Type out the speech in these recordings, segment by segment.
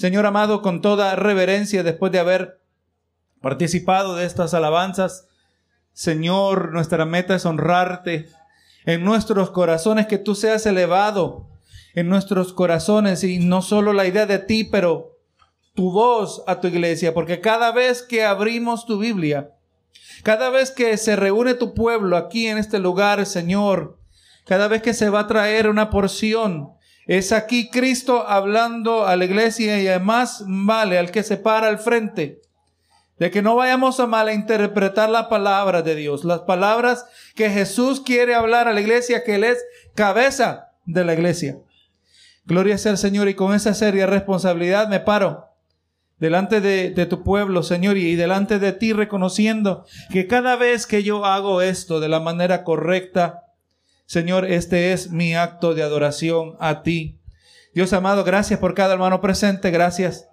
Señor amado, con toda reverencia, después de haber participado de estas alabanzas, Señor, nuestra meta es honrarte. En nuestros corazones, que tú seas elevado en nuestros corazones y no solo la idea de ti, pero tu voz a tu iglesia, porque cada vez que abrimos tu Biblia, cada vez que se reúne tu pueblo aquí en este lugar, Señor, cada vez que se va a traer una porción, es aquí Cristo hablando a la iglesia y además vale al que se para al frente. De que no vayamos a malinterpretar la palabra de Dios, las palabras que Jesús quiere hablar a la iglesia, que Él es cabeza de la iglesia. Gloria sea al Señor y con esa seria responsabilidad me paro delante de, de, tu pueblo, Señor, y delante de ti reconociendo que cada vez que yo hago esto de la manera correcta, Señor, este es mi acto de adoración a ti. Dios amado, gracias por cada hermano presente, gracias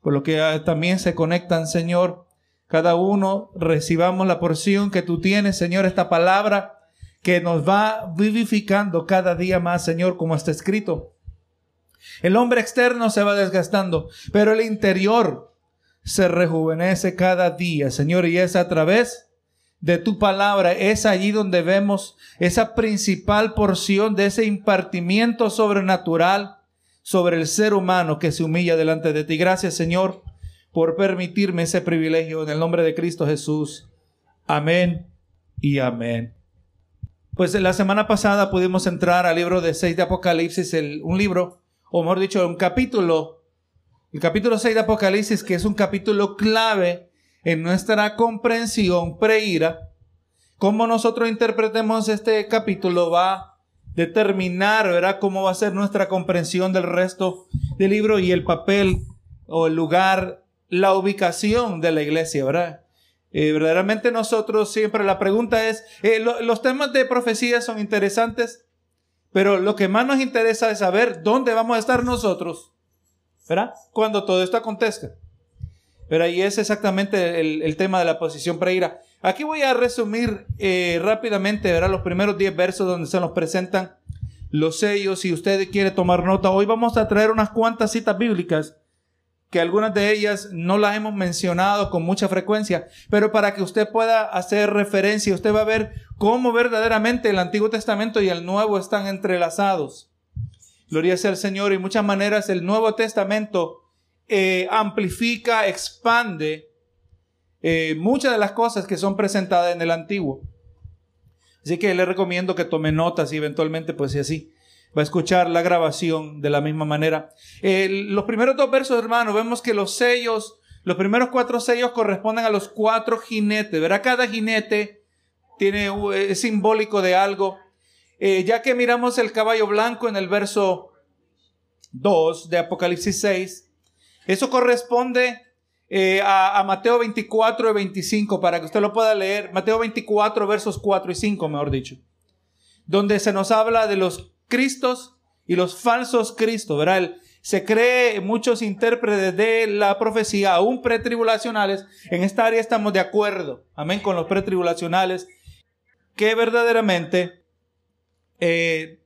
por lo que ah, también se conectan, Señor. Cada uno recibamos la porción que tú tienes, Señor, esta palabra que nos va vivificando cada día más, Señor, como está escrito. El hombre externo se va desgastando, pero el interior se rejuvenece cada día, Señor, y es a través de tu palabra, es allí donde vemos esa principal porción de ese impartimiento sobrenatural sobre el ser humano que se humilla delante de ti. Gracias, Señor, por permitirme ese privilegio en el nombre de Cristo Jesús. Amén y amén. Pues la semana pasada pudimos entrar al libro de 6 de Apocalipsis, el, un libro o mejor dicho, un capítulo, el capítulo 6 de Apocalipsis, que es un capítulo clave en nuestra comprensión preira. Cómo nosotros interpretemos este capítulo va a determinar, ¿verdad?, cómo va a ser nuestra comprensión del resto del libro y el papel o el lugar, la ubicación de la iglesia, ¿verdad? Eh, verdaderamente nosotros siempre la pregunta es, eh, los temas de profecía son interesantes, pero lo que más nos interesa es saber dónde vamos a estar nosotros, ¿verdad? Cuando todo esto acontezca. Pero ahí es exactamente el, tema de la posición preira. Aquí voy a resumir eh, rápidamente, ¿verdad? Los primeros 10 versos donde se nos presentan los sellos. Si usted quiere tomar nota, hoy vamos a traer unas cuantas citas bíblicas que algunas de ellas no las hemos mencionado con mucha frecuencia, pero para que usted pueda hacer referencia, usted va a ver cómo verdaderamente el Antiguo Testamento y el Nuevo están entrelazados. Gloria sea al Señor y muchas maneras el Nuevo Testamento eh, amplifica, expande eh, muchas de las cosas que son presentadas en el Antiguo. Así que le recomiendo que tome notas y eventualmente, pues si así, va a escuchar la grabación de la misma manera. los primeros dos versos, hermano, vemos que los sellos, los primeros cuatro sellos corresponden a los cuatro jinetes. Verá, cada jinete tiene, es simbólico de algo. Eh, ya que miramos el caballo blanco en el verso 2 de Apocalipsis 6, eso corresponde eh, a, Mateo 24 y 25, para que usted lo pueda leer. Mateo 24, versos 4 y 5, mejor dicho. Donde se nos habla de los Cristos y los falsos Cristos, ¿verdad? se cree muchos intérpretes de la profecía, aún pretribulacionales, en esta área estamos de acuerdo, amén, con los pretribulacionales, que verdaderamente eh,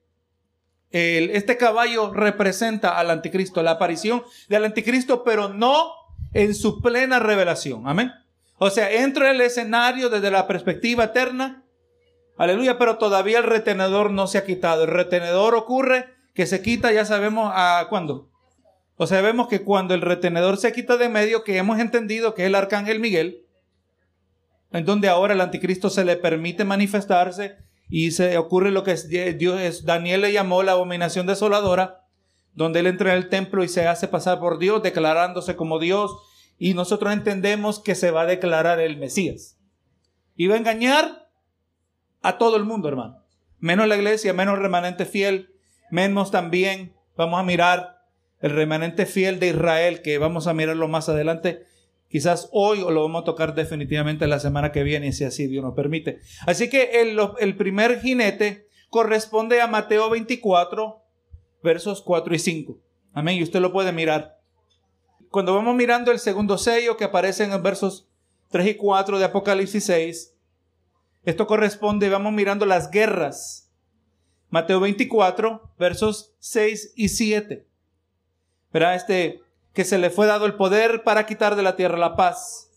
este caballo representa al anticristo, la aparición del anticristo, pero no en su plena revelación, amén. O sea, entra en el escenario desde la perspectiva eterna, Aleluya, pero todavía el retenedor no se ha quitado. El retenedor ocurre que se quita, ya sabemos a cuándo. O sea, vemos que cuando el retenedor se quita de medio, que hemos entendido que es el arcángel Miguel, en donde ahora el anticristo se le permite manifestarse y se ocurre lo que Dios Daniel le llamó la abominación desoladora, donde él entra en el templo y se hace pasar por Dios, declarándose como Dios, y nosotros entendemos que se va a declarar el Mesías. Y va a engañar a todo el mundo, hermano. Menos la iglesia, menos remanente fiel, menos también vamos a mirar el remanente fiel de Israel, que vamos a mirarlo más adelante. Quizás hoy lo vamos a tocar definitivamente la semana que viene, si así Dios nos permite. Así que el, primer jinete corresponde a Mateo 24, versos 4 y 5. Amén. Y usted lo puede mirar. Cuando vamos mirando el segundo sello que aparece en versos 3 y 4 de Apocalipsis 6, esto corresponde, vamos mirando las guerras. Mateo 24, versos 6 y 7. Verá, este, que se le fue dado el poder para quitar de la tierra la paz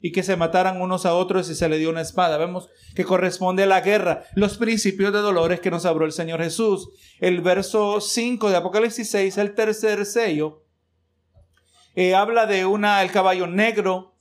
y que se mataran unos a otros y se le dio una espada. Vemos que corresponde a la guerra, los principios de dolores que nos abrió el Señor Jesús. El verso 5 de Apocalipsis 6, el tercer sello, eh, habla de una, el caballo negro,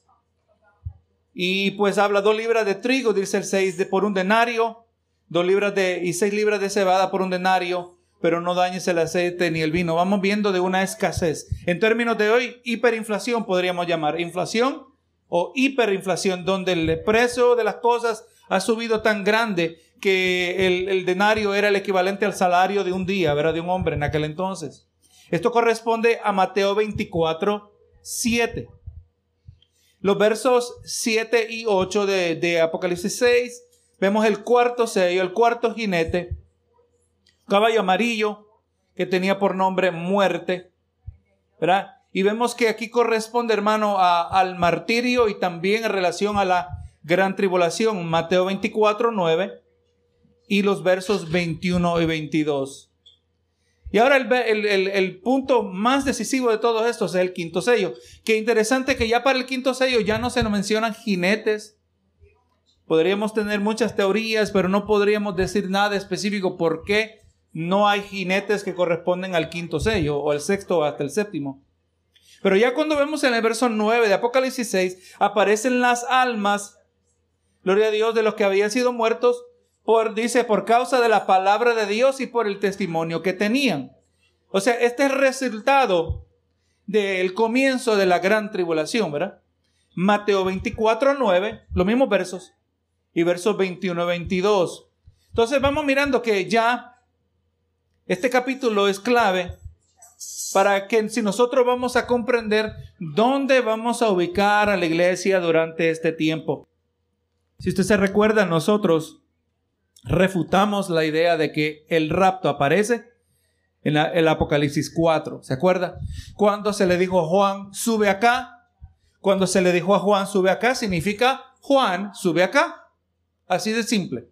y pues habla dos libras de trigo, dice el 6, de, por un denario, dos libras de, y seis libras de cebada por un denario, pero no dañes el aceite ni el vino. Vamos viendo de una escasez. En términos de hoy, hiperinflación podríamos llamar. Inflación o hiperinflación, donde el precio de las cosas ha subido tan grande que el, denario era el equivalente al salario de un día, ¿verdad? De un hombre en aquel entonces. Esto corresponde a Mateo 24, 7. Los versos 7 y 8 de, de Apocalipsis 6, vemos el cuarto sello, el cuarto jinete, caballo amarillo, que tenía por nombre muerte, ¿verdad? Y vemos que aquí corresponde, hermano, al martirio y también en relación a la gran tribulación, Mateo 24, 9 y los versos 21 y 22. Y ahora el, punto más decisivo de todo esto es el quinto sello. Qué interesante que ya para el quinto sello ya no se nos mencionan jinetes. Podríamos tener muchas teorías, pero no podríamos decir nada específico por qué no hay jinetes que corresponden al quinto sello o al sexto hasta el séptimo. Pero ya cuando vemos en el verso 9 de Apocalipsis 6, aparecen las almas, gloria a Dios, de los que habían sido muertos por, dice, por causa de la palabra de Dios y por el testimonio que tenían. O sea, este es resultado del comienzo de la gran tribulación, ¿verdad? Mateo 24, 9, los mismos versos, y versos 21 22. Entonces vamos mirando que ya este capítulo es clave para que si nosotros vamos a comprender dónde vamos a ubicar a la iglesia durante este tiempo. Si usted se recuerda, nosotros refutamos la idea de que el rapto aparece en el Apocalipsis 4. ¿Se acuerda? Cuando se le dijo a Juan, sube acá. Cuando se le dijo a Juan, sube acá, significa Juan, sube acá. Así de simple.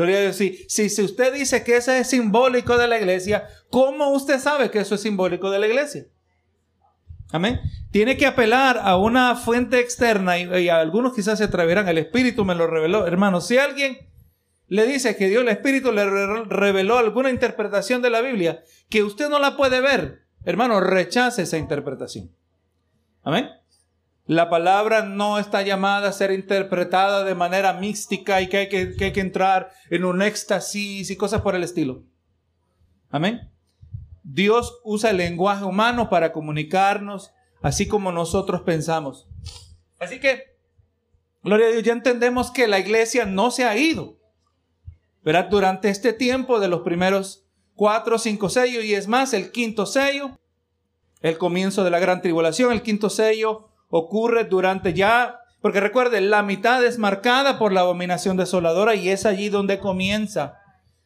Gloria a Dios. Si, si usted dice que eso es simbólico de la iglesia, ¿cómo usted sabe que eso es simbólico de la iglesia? Amén. Tiene que apelar a una fuente externa y, y algunos quizás se atreverán. El Espíritu me lo reveló. Hermano, si alguien le dice que Dios el Espíritu le reveló alguna interpretación de la Biblia que usted no la puede ver, hermano, rechace esa interpretación. Amén. La palabra no está llamada a ser interpretada de manera mística y que hay que, que hay que entrar en un éxtasis y cosas por el estilo. Amén. Dios usa el lenguaje humano para comunicarnos así como nosotros pensamos. Así que, gloria a Dios, ya entendemos que la iglesia no se ha ido. ¿verdad? Durante este tiempo de los primeros cuatro cinco sellos, y es más, el quinto sello, el comienzo de la gran tribulación, el quinto sello ocurre durante ya, porque recuerden, la mitad es marcada por la abominación desoladora y es allí donde comienza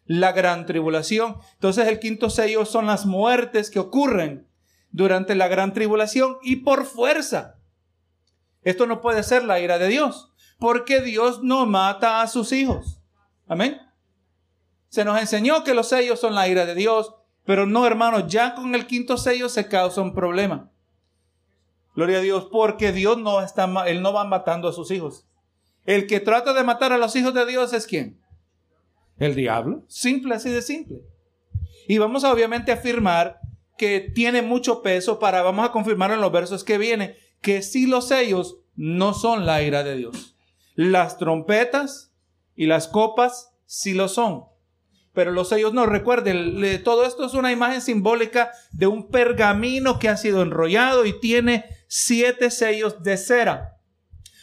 la gran tribulación. Entonces el quinto sello son las muertes que ocurren durante la gran tribulación y por fuerza. Esto no puede ser la ira de Dios, porque Dios no mata a sus hijos. Amén. Se nos enseñó que los sellos son la ira de Dios, pero no, hermanos, ya con el quinto sello se causa un problema. Gloria a Dios, porque Dios no está, Él no va matando a sus hijos. El que trata de matar a los hijos de Dios es quién? El diablo. Simple, así de simple. Y vamos a obviamente afirmar que tiene mucho peso para, vamos a confirmar en los versos que vienen, que si los sellos no son la ira de Dios. Las trompetas y las copas sí lo son pero los sellos no. Recuerden, todo esto es una imagen simbólica de un pergamino que ha sido enrollado y tiene siete sellos de cera.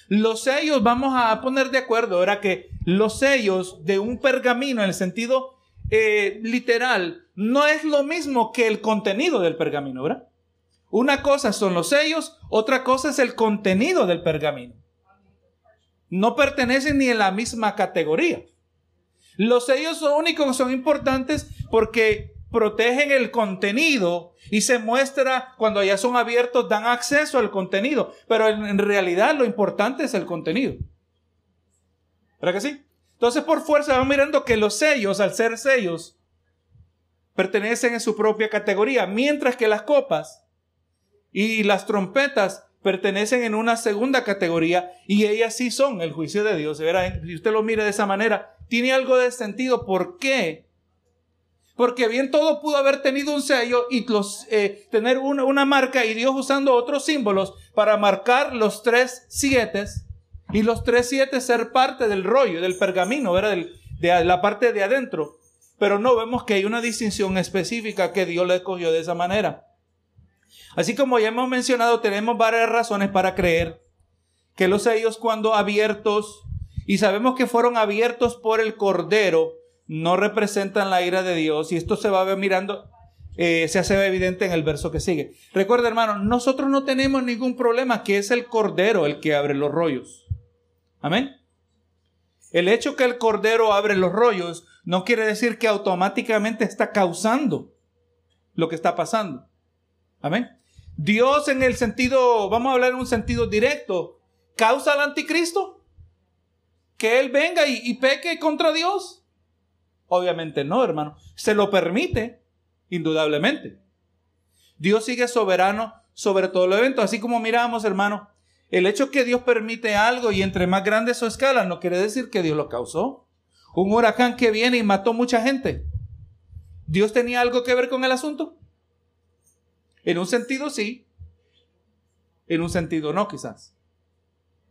Los sellos, vamos a poner de acuerdo, era que los sellos de un pergamino en el sentido eh, literal no es lo mismo que el contenido del pergamino, ¿verdad? Una cosa son los sellos, otra cosa es el contenido del pergamino. No pertenecen ni en la misma categoría. Los sellos son únicos, son importantes porque protegen el contenido y se muestra cuando ya son abiertos, dan acceso al contenido. Pero en, realidad lo importante es el contenido. ¿Verdad que sí? Entonces por fuerza vamos mirando que los sellos, al ser sellos, pertenecen en su propia categoría, mientras que las copas y las trompetas pertenecen en una segunda categoría y ellas sí son el juicio de Dios. Si usted lo mira de esa manera, tiene algo de sentido. ¿Por qué? Porque bien todo pudo haber tenido un sello y los, eh, tener una, marca y Dios usando otros símbolos para marcar los tres siete y los tres siete ser parte del rollo, del pergamino, ¿verdad? de la parte de adentro. Pero no vemos que hay una distinción específica que Dios le escogió de esa manera. Así como ya hemos mencionado, tenemos varias razones para creer que los sellos cuando abiertos, y sabemos que fueron abiertos por el Cordero, no representan la ira de Dios. Y esto se va mirando, eh, se hace evidente en el verso que sigue. Recuerda, hermano, nosotros no tenemos ningún problema, que es el Cordero el que abre los rollos. Amén. El hecho que el Cordero abre los rollos no quiere decir que automáticamente está causando lo que está pasando. Amén. Dios en el sentido, vamos a hablar en un sentido directo, causa al anticristo. Que Él venga y, peque contra Dios. Obviamente no, hermano. Se lo permite, indudablemente. Dios sigue soberano sobre todo el evento. Así como miramos, hermano, el hecho que Dios permite algo y entre más grande su escala no quiere decir que Dios lo causó. Un huracán que viene y mató mucha gente. ¿Dios tenía algo que ver con el asunto? En un sentido sí, en un sentido no quizás.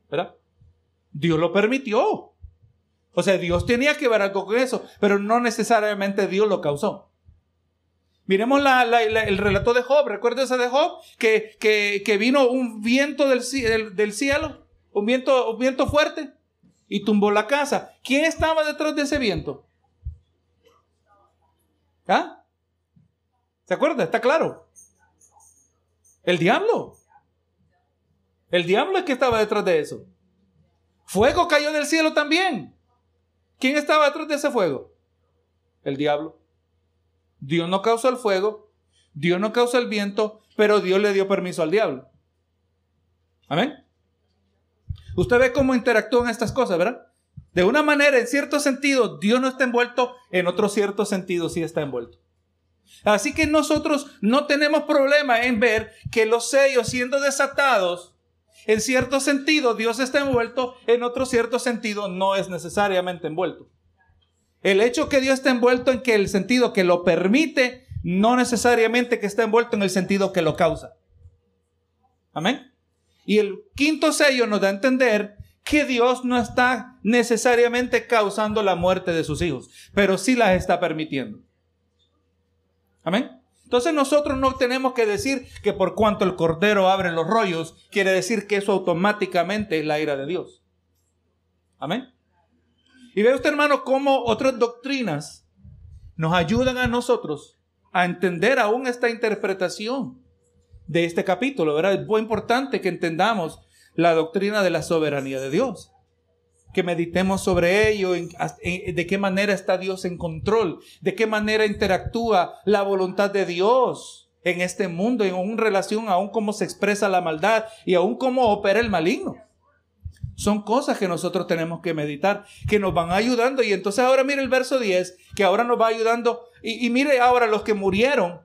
¿Verdad? Dios lo permitió. O sea, Dios tenía que ver algo con eso, pero no necesariamente Dios lo causó. Miremos el relato de Job. ¿Recuerda de Job? Que, que, vino un viento del, del, cielo, un viento, un viento fuerte, y tumbó la casa. ¿Quién estaba detrás de ese viento? ¿Ah? ¿Se acuerda? Está claro. El diablo. El diablo es que estaba detrás de eso. Fuego cayó del cielo también. ¿Quién estaba detrás de ese fuego? El diablo. Dios no causó el fuego, Dios no causó el viento, pero Dios le dio permiso al diablo. Amén. Usted ve cómo interactúan estas cosas, ¿verdad? De una manera, en cierto sentido, Dios no está envuelto, en otro cierto sentido sí está envuelto. Así que nosotros no tenemos problema en ver que los sellos siendo desatados, en cierto sentido Dios está envuelto, en otro cierto sentido no es necesariamente envuelto. El hecho que Dios está envuelto en que el sentido que lo permite, no necesariamente que está envuelto en el sentido que lo causa. Amén. Y el quinto sello nos da a entender que Dios no está necesariamente causando la muerte de sus hijos, pero sí las está permitiendo. Amén. Entonces nosotros no tenemos que decir que por cuanto el cordero abre los rollos, quiere decir que eso automáticamente es la ira de Dios. Amén. Y ve usted, hermano, cómo otras doctrinas nos ayudan a nosotros a entender aún esta interpretación de este capítulo, ¿verdad? Es muy importante que entendamos la doctrina de la soberanía de Dios que meditemos sobre ello, de qué manera está Dios en control, de qué manera interactúa la voluntad de Dios en este mundo, en relación aún cómo se expresa la maldad y aún cómo opera el maligno. Son cosas que nosotros tenemos que meditar, que nos van ayudando. Y entonces ahora mire el verso 10, que ahora nos va ayudando. Y, mire ahora los que murieron.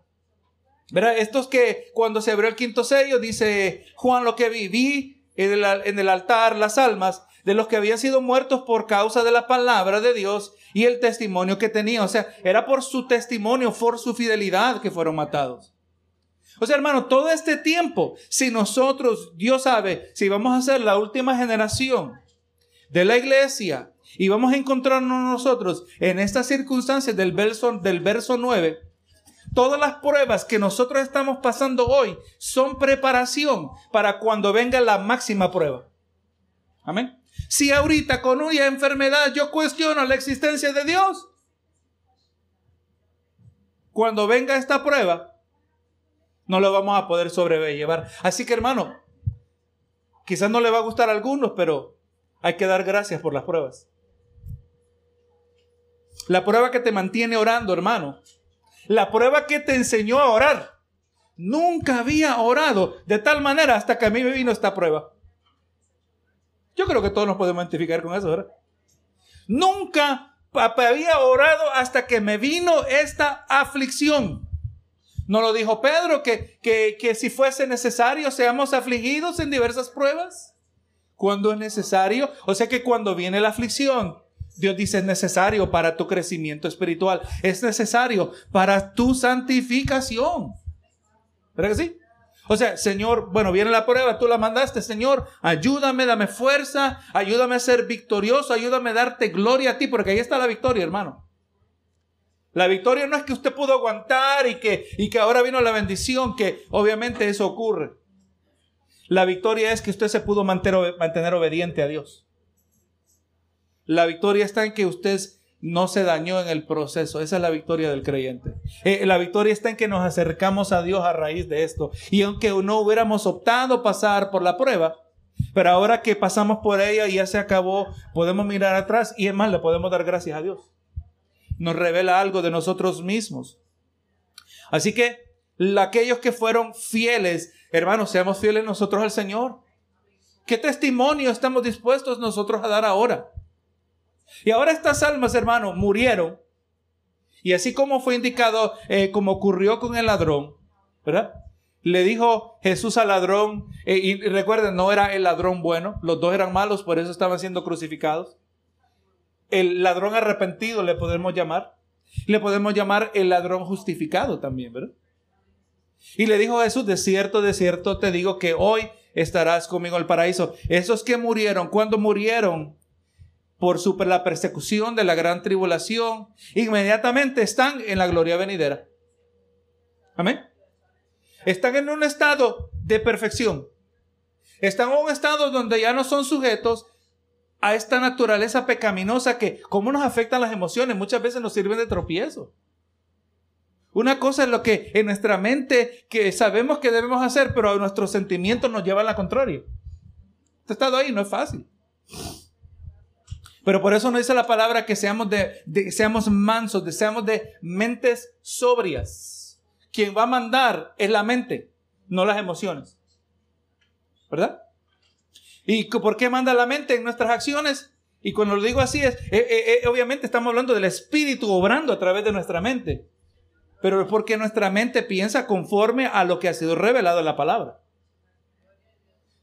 ¿Verdad? Estos que cuando se abrió el quinto sello, dice Juan lo que viví en el, en el altar, las almas de los que habían sido muertos por causa de la palabra de Dios y el testimonio que tenían. O sea, era por su testimonio, por su fidelidad que fueron matados. O sea, hermano, todo este tiempo, si nosotros, Dios sabe, si vamos a ser la última generación de la iglesia y vamos a encontrarnos nosotros en estas circunstancias del verso, del verso 9, todas las pruebas que nosotros estamos pasando hoy son preparación para cuando venga la máxima prueba. Amén. Si ahorita con una enfermedad yo cuestiono la existencia de Dios, cuando venga esta prueba, no lo vamos a poder sobrellevar. Así que hermano, quizás no le va a gustar a algunos, pero hay que dar gracias por las pruebas. La prueba que te mantiene orando, hermano. La prueba que te enseñó a orar. Nunca había orado de tal manera hasta que a mí me vino esta prueba. Yo creo que todos nos podemos identificar con eso, ¿verdad? Nunca había orado hasta que me vino esta aflicción. ¿No lo dijo Pedro que, que, que si fuese necesario seamos afligidos en diversas pruebas? Cuando es necesario. O sea que cuando viene la aflicción, Dios dice es necesario para tu crecimiento espiritual. Es necesario para tu santificación. ¿Verdad que sí? O sea, Señor, bueno, viene la prueba, tú la mandaste, Señor, ayúdame, dame fuerza, ayúdame a ser victorioso, ayúdame a darte gloria a ti, porque ahí está la victoria, hermano. La victoria no es que usted pudo aguantar y que, y que ahora vino la bendición, que obviamente eso ocurre. La victoria es que usted se pudo mantener, mantener obediente a Dios. La victoria está en que usted no se dañó en el proceso. Esa es la victoria del creyente. Eh, la victoria está en que nos acercamos a Dios a raíz de esto. Y aunque no hubiéramos optado pasar por la prueba, pero ahora que pasamos por ella y ya se acabó, podemos mirar atrás y es más, le podemos dar gracias a Dios nos revela algo de nosotros mismos. Así que aquellos que fueron fieles, hermanos, seamos fieles nosotros al Señor. ¿Qué testimonio estamos dispuestos nosotros a dar ahora? Y ahora estas almas, hermanos, murieron. Y así como fue indicado, eh, como ocurrió con el ladrón, ¿verdad? Le dijo Jesús al ladrón, eh, y recuerden, no era el ladrón bueno, los dos eran malos, por eso estaban siendo crucificados el ladrón arrepentido le podemos llamar. Le podemos llamar el ladrón justificado también, ¿verdad? Y le dijo Jesús, de cierto, de cierto te digo que hoy estarás conmigo en el paraíso. Esos que murieron, cuando murieron por super, la persecución de la gran tribulación, inmediatamente están en la gloria venidera. Amén. Están en un estado de perfección. Están en un estado donde ya no son sujetos a esta naturaleza pecaminosa que, ¿cómo nos afectan las emociones? Muchas veces nos sirven de tropiezo. Una cosa es lo que en nuestra mente que sabemos que debemos hacer, pero a nuestros sentimientos nos llevan a la contraria. Este estado ahí no es fácil. Pero por eso no dice la palabra que seamos, de, seamos mansos, de seamos de mentes sobrias. Quien va a mandar es la mente, no las emociones. ¿Verdad? ¿Y por qué manda la mente en nuestras acciones? Y cuando lo digo así es, eh, eh, eh, obviamente estamos hablando del Espíritu obrando a través de nuestra mente. Pero es porque nuestra mente piensa conforme a lo que ha sido revelado en la palabra.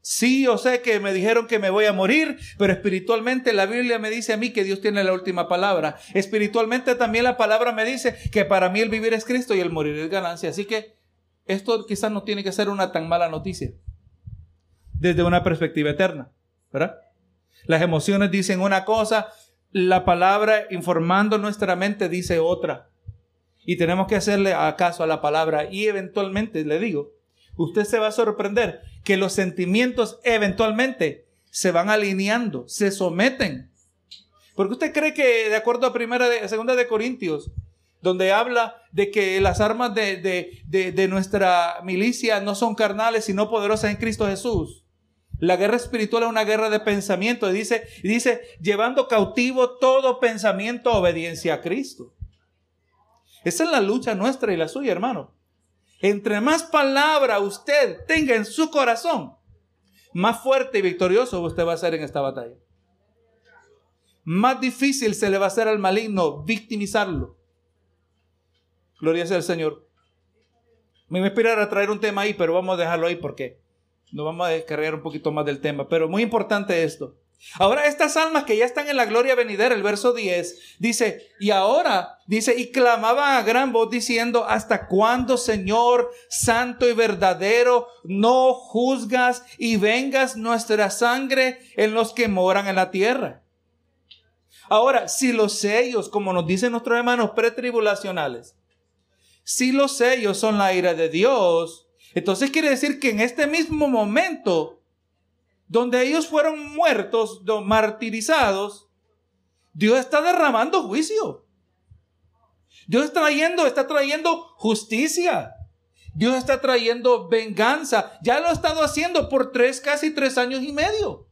Sí, yo sé que me dijeron que me voy a morir, pero espiritualmente la Biblia me dice a mí que Dios tiene la última palabra. Espiritualmente también la palabra me dice que para mí el vivir es Cristo y el morir es ganancia. Así que esto quizás no tiene que ser una tan mala noticia desde una perspectiva eterna, ¿verdad? Las emociones dicen una cosa, la palabra informando nuestra mente dice otra. Y tenemos que hacerle caso a la palabra y eventualmente, le digo, usted se va a sorprender que los sentimientos eventualmente se van alineando, se someten. Porque usted cree que de acuerdo a primera de, segunda de Corintios, donde habla de que las armas de, de, nuestra milicia no son carnales, sino poderosas en Cristo Jesús. La guerra espiritual es una guerra de pensamiento. Y dice, dice, llevando cautivo todo pensamiento a obediencia a Cristo. Esa es la lucha nuestra y la suya, hermano. Entre más palabra usted tenga en su corazón, más fuerte y victorioso usted va a ser en esta batalla. Más difícil se le va a hacer al maligno victimizarlo. Gloria sea al Señor. Me voy a inspirar a traer un tema ahí, pero vamos a dejarlo ahí porque nos vamos a descargar un poquito más del tema, pero muy importante esto. Ahora estas almas que ya están en la gloria venidera, el verso 10, dice, y ahora, dice, y clamaban a gran voz diciendo, ¿hasta cuándo, Señor, santo y verdadero, no juzgas y vengas nuestra sangre en los que moran en la tierra? Ahora, si los sellos, como nos dicen nuestros hermanos pretribulacionales, si los sellos son la ira de Dios, entonces quiere decir que en este mismo momento, donde ellos fueron muertos, martirizados, Dios está derramando juicio. Dios está trayendo, está trayendo justicia. Dios está trayendo venganza. Ya lo ha estado haciendo por tres, casi tres años y medio.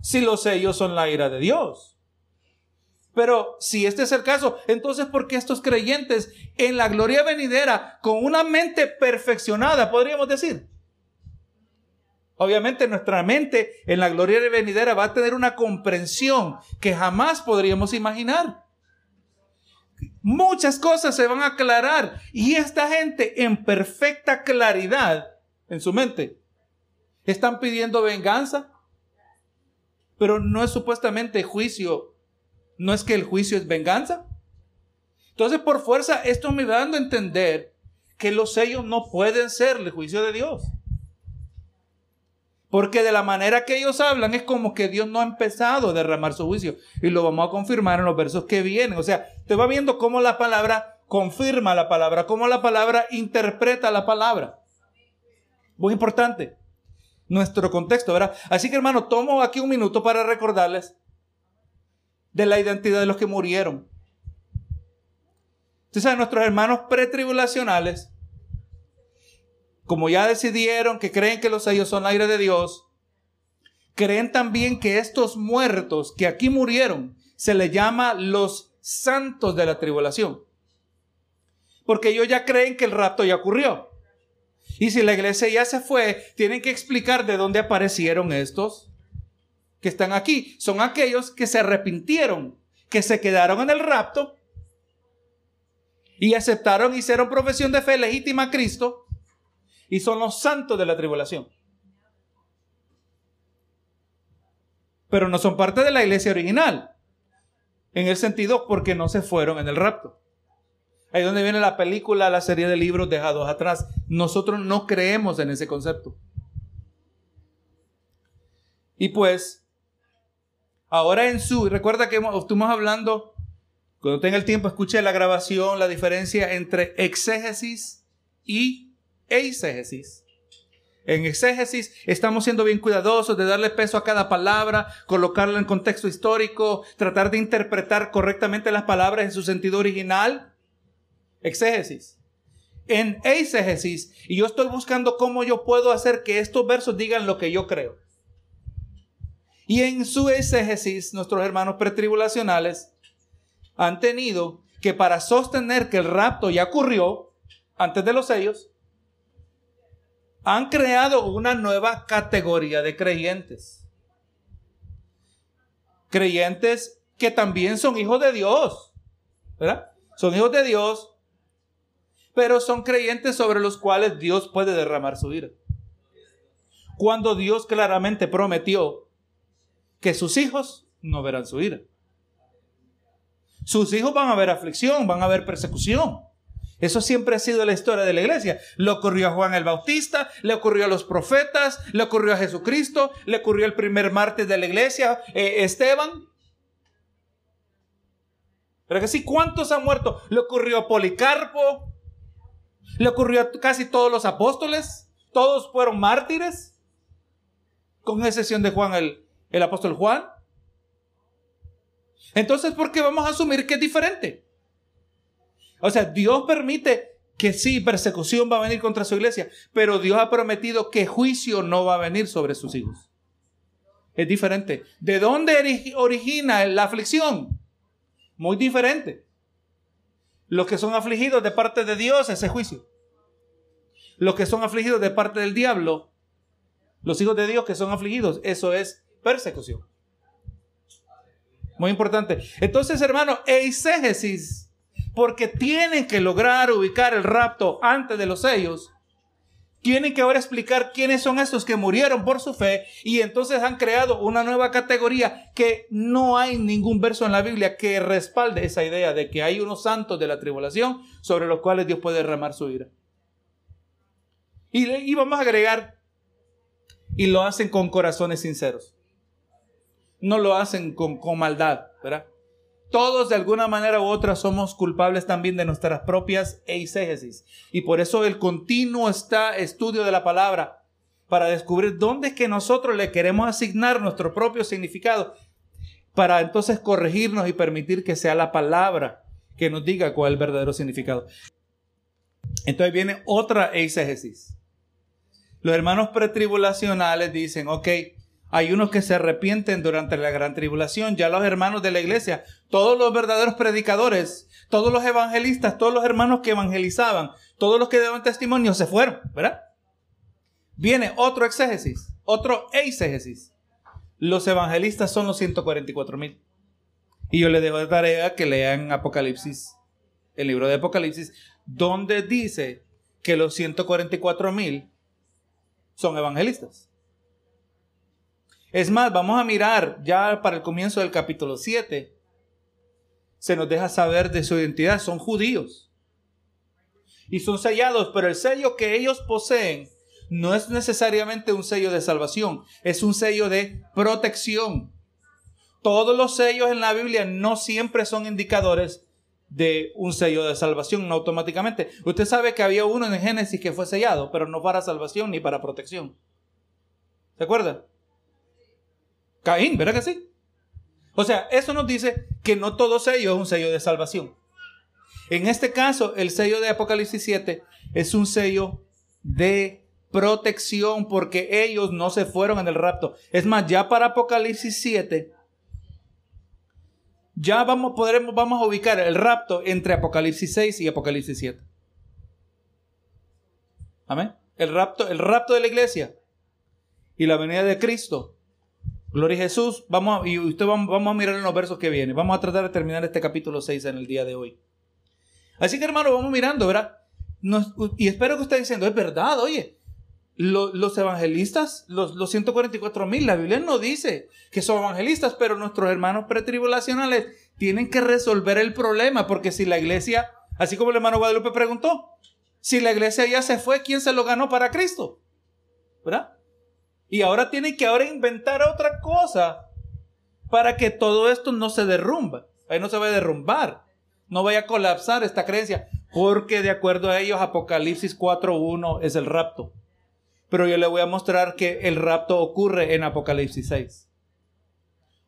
Si los sellos son la ira de Dios. Pero si este es el caso, entonces ¿por qué estos creyentes en la gloria venidera, con una mente perfeccionada, podríamos decir? Obviamente nuestra mente en la gloria venidera va a tener una comprensión que jamás podríamos imaginar. muchas cosas se van a aclarar. Y esta gente en perfecta claridad en su mente están pidiendo venganza. Pero no es supuestamente juicio. ¿No es que el juicio es venganza? Entonces, por fuerza, esto me va dando a entender que los sellos no pueden ser el juicio de Dios. Porque de la manera que ellos hablan es como que Dios no ha empezado a derramar su juicio. Y lo vamos a confirmar en los versos que vienen. O sea, te va viendo cómo la palabra confirma la palabra, cómo la palabra interpreta la palabra. Muy importante. Nuestro contexto, ¿verdad? Así que hermano, tomo aquí un minuto para recordarles de la identidad de los que murieron. Ustedes saben, nuestros hermanos pretribulacionales como ya decidieron que creen que los sellos son aire de Dios, creen también que estos muertos que aquí murieron se les llama los santos de la tribulación. Porque ellos ya creen que el rapto ya ocurrió. Y si la iglesia ya se fue, tienen que explicar de dónde aparecieron estos que están aquí. Son aquellos que se arrepintieron, que se quedaron en el rapto y aceptaron, hicieron profesión de fe legítima a Cristo y son los santos de la tribulación. Pero no son parte de la iglesia original, en el sentido porque no se fueron en el rapto. Ahí donde viene la película, la serie de libros dejados atrás. Nosotros no creemos en ese concepto. Y pues, ahora en su, recuerda que estuvimos hablando, cuando tenga el tiempo, escuche la grabación, la diferencia entre exégesis y exégesis. En exégesis estamos siendo bien cuidadosos de darle peso a cada palabra, colocarla en contexto histórico, tratar de interpretar correctamente las palabras en su sentido original. Exégesis. En exégesis, y yo estoy buscando cómo yo puedo hacer que estos versos digan lo que yo creo. Y en su exégesis, nuestros hermanos pretribulacionales han tenido que para sostener que el rapto ya ocurrió antes de los sellos, han creado una nueva categoría de creyentes. Creyentes que también son hijos de Dios, ¿verdad? Son hijos de Dios, pero son creyentes sobre los cuales Dios puede derramar su ira. Cuando Dios claramente prometió que sus hijos no verán su ira. Sus hijos van a ver aflicción, van a ver persecución. Eso siempre ha sido la historia de la iglesia. Le ocurrió a Juan el Bautista, le ocurrió a los profetas, le ocurrió a Jesucristo, le ocurrió al primer mártir de la iglesia, eh, Esteban. Pero que sí, ¿cuántos han muerto? Le ocurrió a Policarpo, le ocurrió a casi todos los apóstoles, todos fueron mártires, con excepción de Juan el, el apóstol Juan. Entonces, ¿por qué vamos a asumir que es diferente? O sea, Dios permite que sí, persecución va a venir contra su iglesia, pero Dios ha prometido que juicio no va a venir sobre sus hijos. Es diferente. ¿De dónde origina la aflicción? Muy diferente. Los que son afligidos de parte de Dios, ese juicio. Los que son afligidos de parte del diablo, los hijos de Dios que son afligidos, eso es persecución. Muy importante. Entonces, hermano, eisegesis porque tienen que lograr ubicar el rapto antes de los sellos, tienen que ahora explicar quiénes son estos que murieron por su fe y entonces han creado una nueva categoría que no hay ningún verso en la Biblia que respalde esa idea de que hay unos santos de la tribulación sobre los cuales Dios puede derramar su ira. Y, vamos a agregar, y lo hacen con corazones sinceros. No lo hacen con, con maldad, ¿verdad? Todos de alguna manera u otra somos culpables también de nuestras propias eisegesis. Y por eso el continuo está estudio de la palabra para descubrir dónde es que nosotros le queremos asignar nuestro propio significado para entonces corregirnos y permitir que sea la palabra que nos diga cuál es el verdadero significado. Entonces viene otra eisegesis. Los hermanos pretribulacionales dicen, ok, hay unos que se arrepienten durante la gran tribulación. Ya los hermanos de la iglesia, todos los verdaderos predicadores, todos los evangelistas, todos los hermanos que evangelizaban, todos los que daban testimonio se fueron, ¿verdad? Viene otro exégesis, otro exégesis. Los evangelistas son los 144 mil. Y yo les dejo de tarea que lean Apocalipsis el libro de Apocalipsis, donde dice que los 144 mil son evangelistas. Es más, vamos a mirar ya para el comienzo del capítulo 7. Se nos deja saber de su identidad. Son judíos. Y son sellados, pero el sello que ellos poseen no es necesariamente un sello de salvación, es un sello de protección. Todos los sellos en la Biblia no siempre son indicadores de un sello de salvación, no automáticamente. Usted sabe que había uno en Génesis que fue sellado, pero no para salvación ni para protección. ¿Se acuerda? Caín, ¿verdad que sí? O sea, eso nos dice que no todo sello es un sello de salvación. En este caso, el sello de Apocalipsis 7 es un sello de protección porque ellos no se fueron en el rapto. Es más, ya para Apocalipsis 7, ya vamos, podremos, vamos a ubicar el rapto entre Apocalipsis 6 y Apocalipsis 7. Amén. El rapto, el rapto de la iglesia y la venida de Cristo. Gloria a Jesús. Vamos a, y usted vamos, vamos a mirar en los versos que vienen. Vamos a tratar de terminar este capítulo 6 en el día de hoy. Así que hermano, vamos mirando, ¿verdad? y espero que usted diciendo, es verdad, oye, los evangelistas, los, los 144 mil, la Biblia no dice que son evangelistas, pero nuestros hermanos pretribulacionales tienen que resolver el problema, porque si la iglesia, así como el hermano Guadalupe preguntó, si la iglesia ya se fue, ¿quién se lo ganó para Cristo? ¿Verdad? Y ahora tienen que ahora inventar otra cosa para que todo esto no se derrumba. Ahí no se va a derrumbar. No vaya a colapsar esta creencia. Porque de acuerdo a ellos, Apocalipsis 4.1 es el rapto. Pero yo le voy a mostrar que el rapto ocurre en Apocalipsis 6.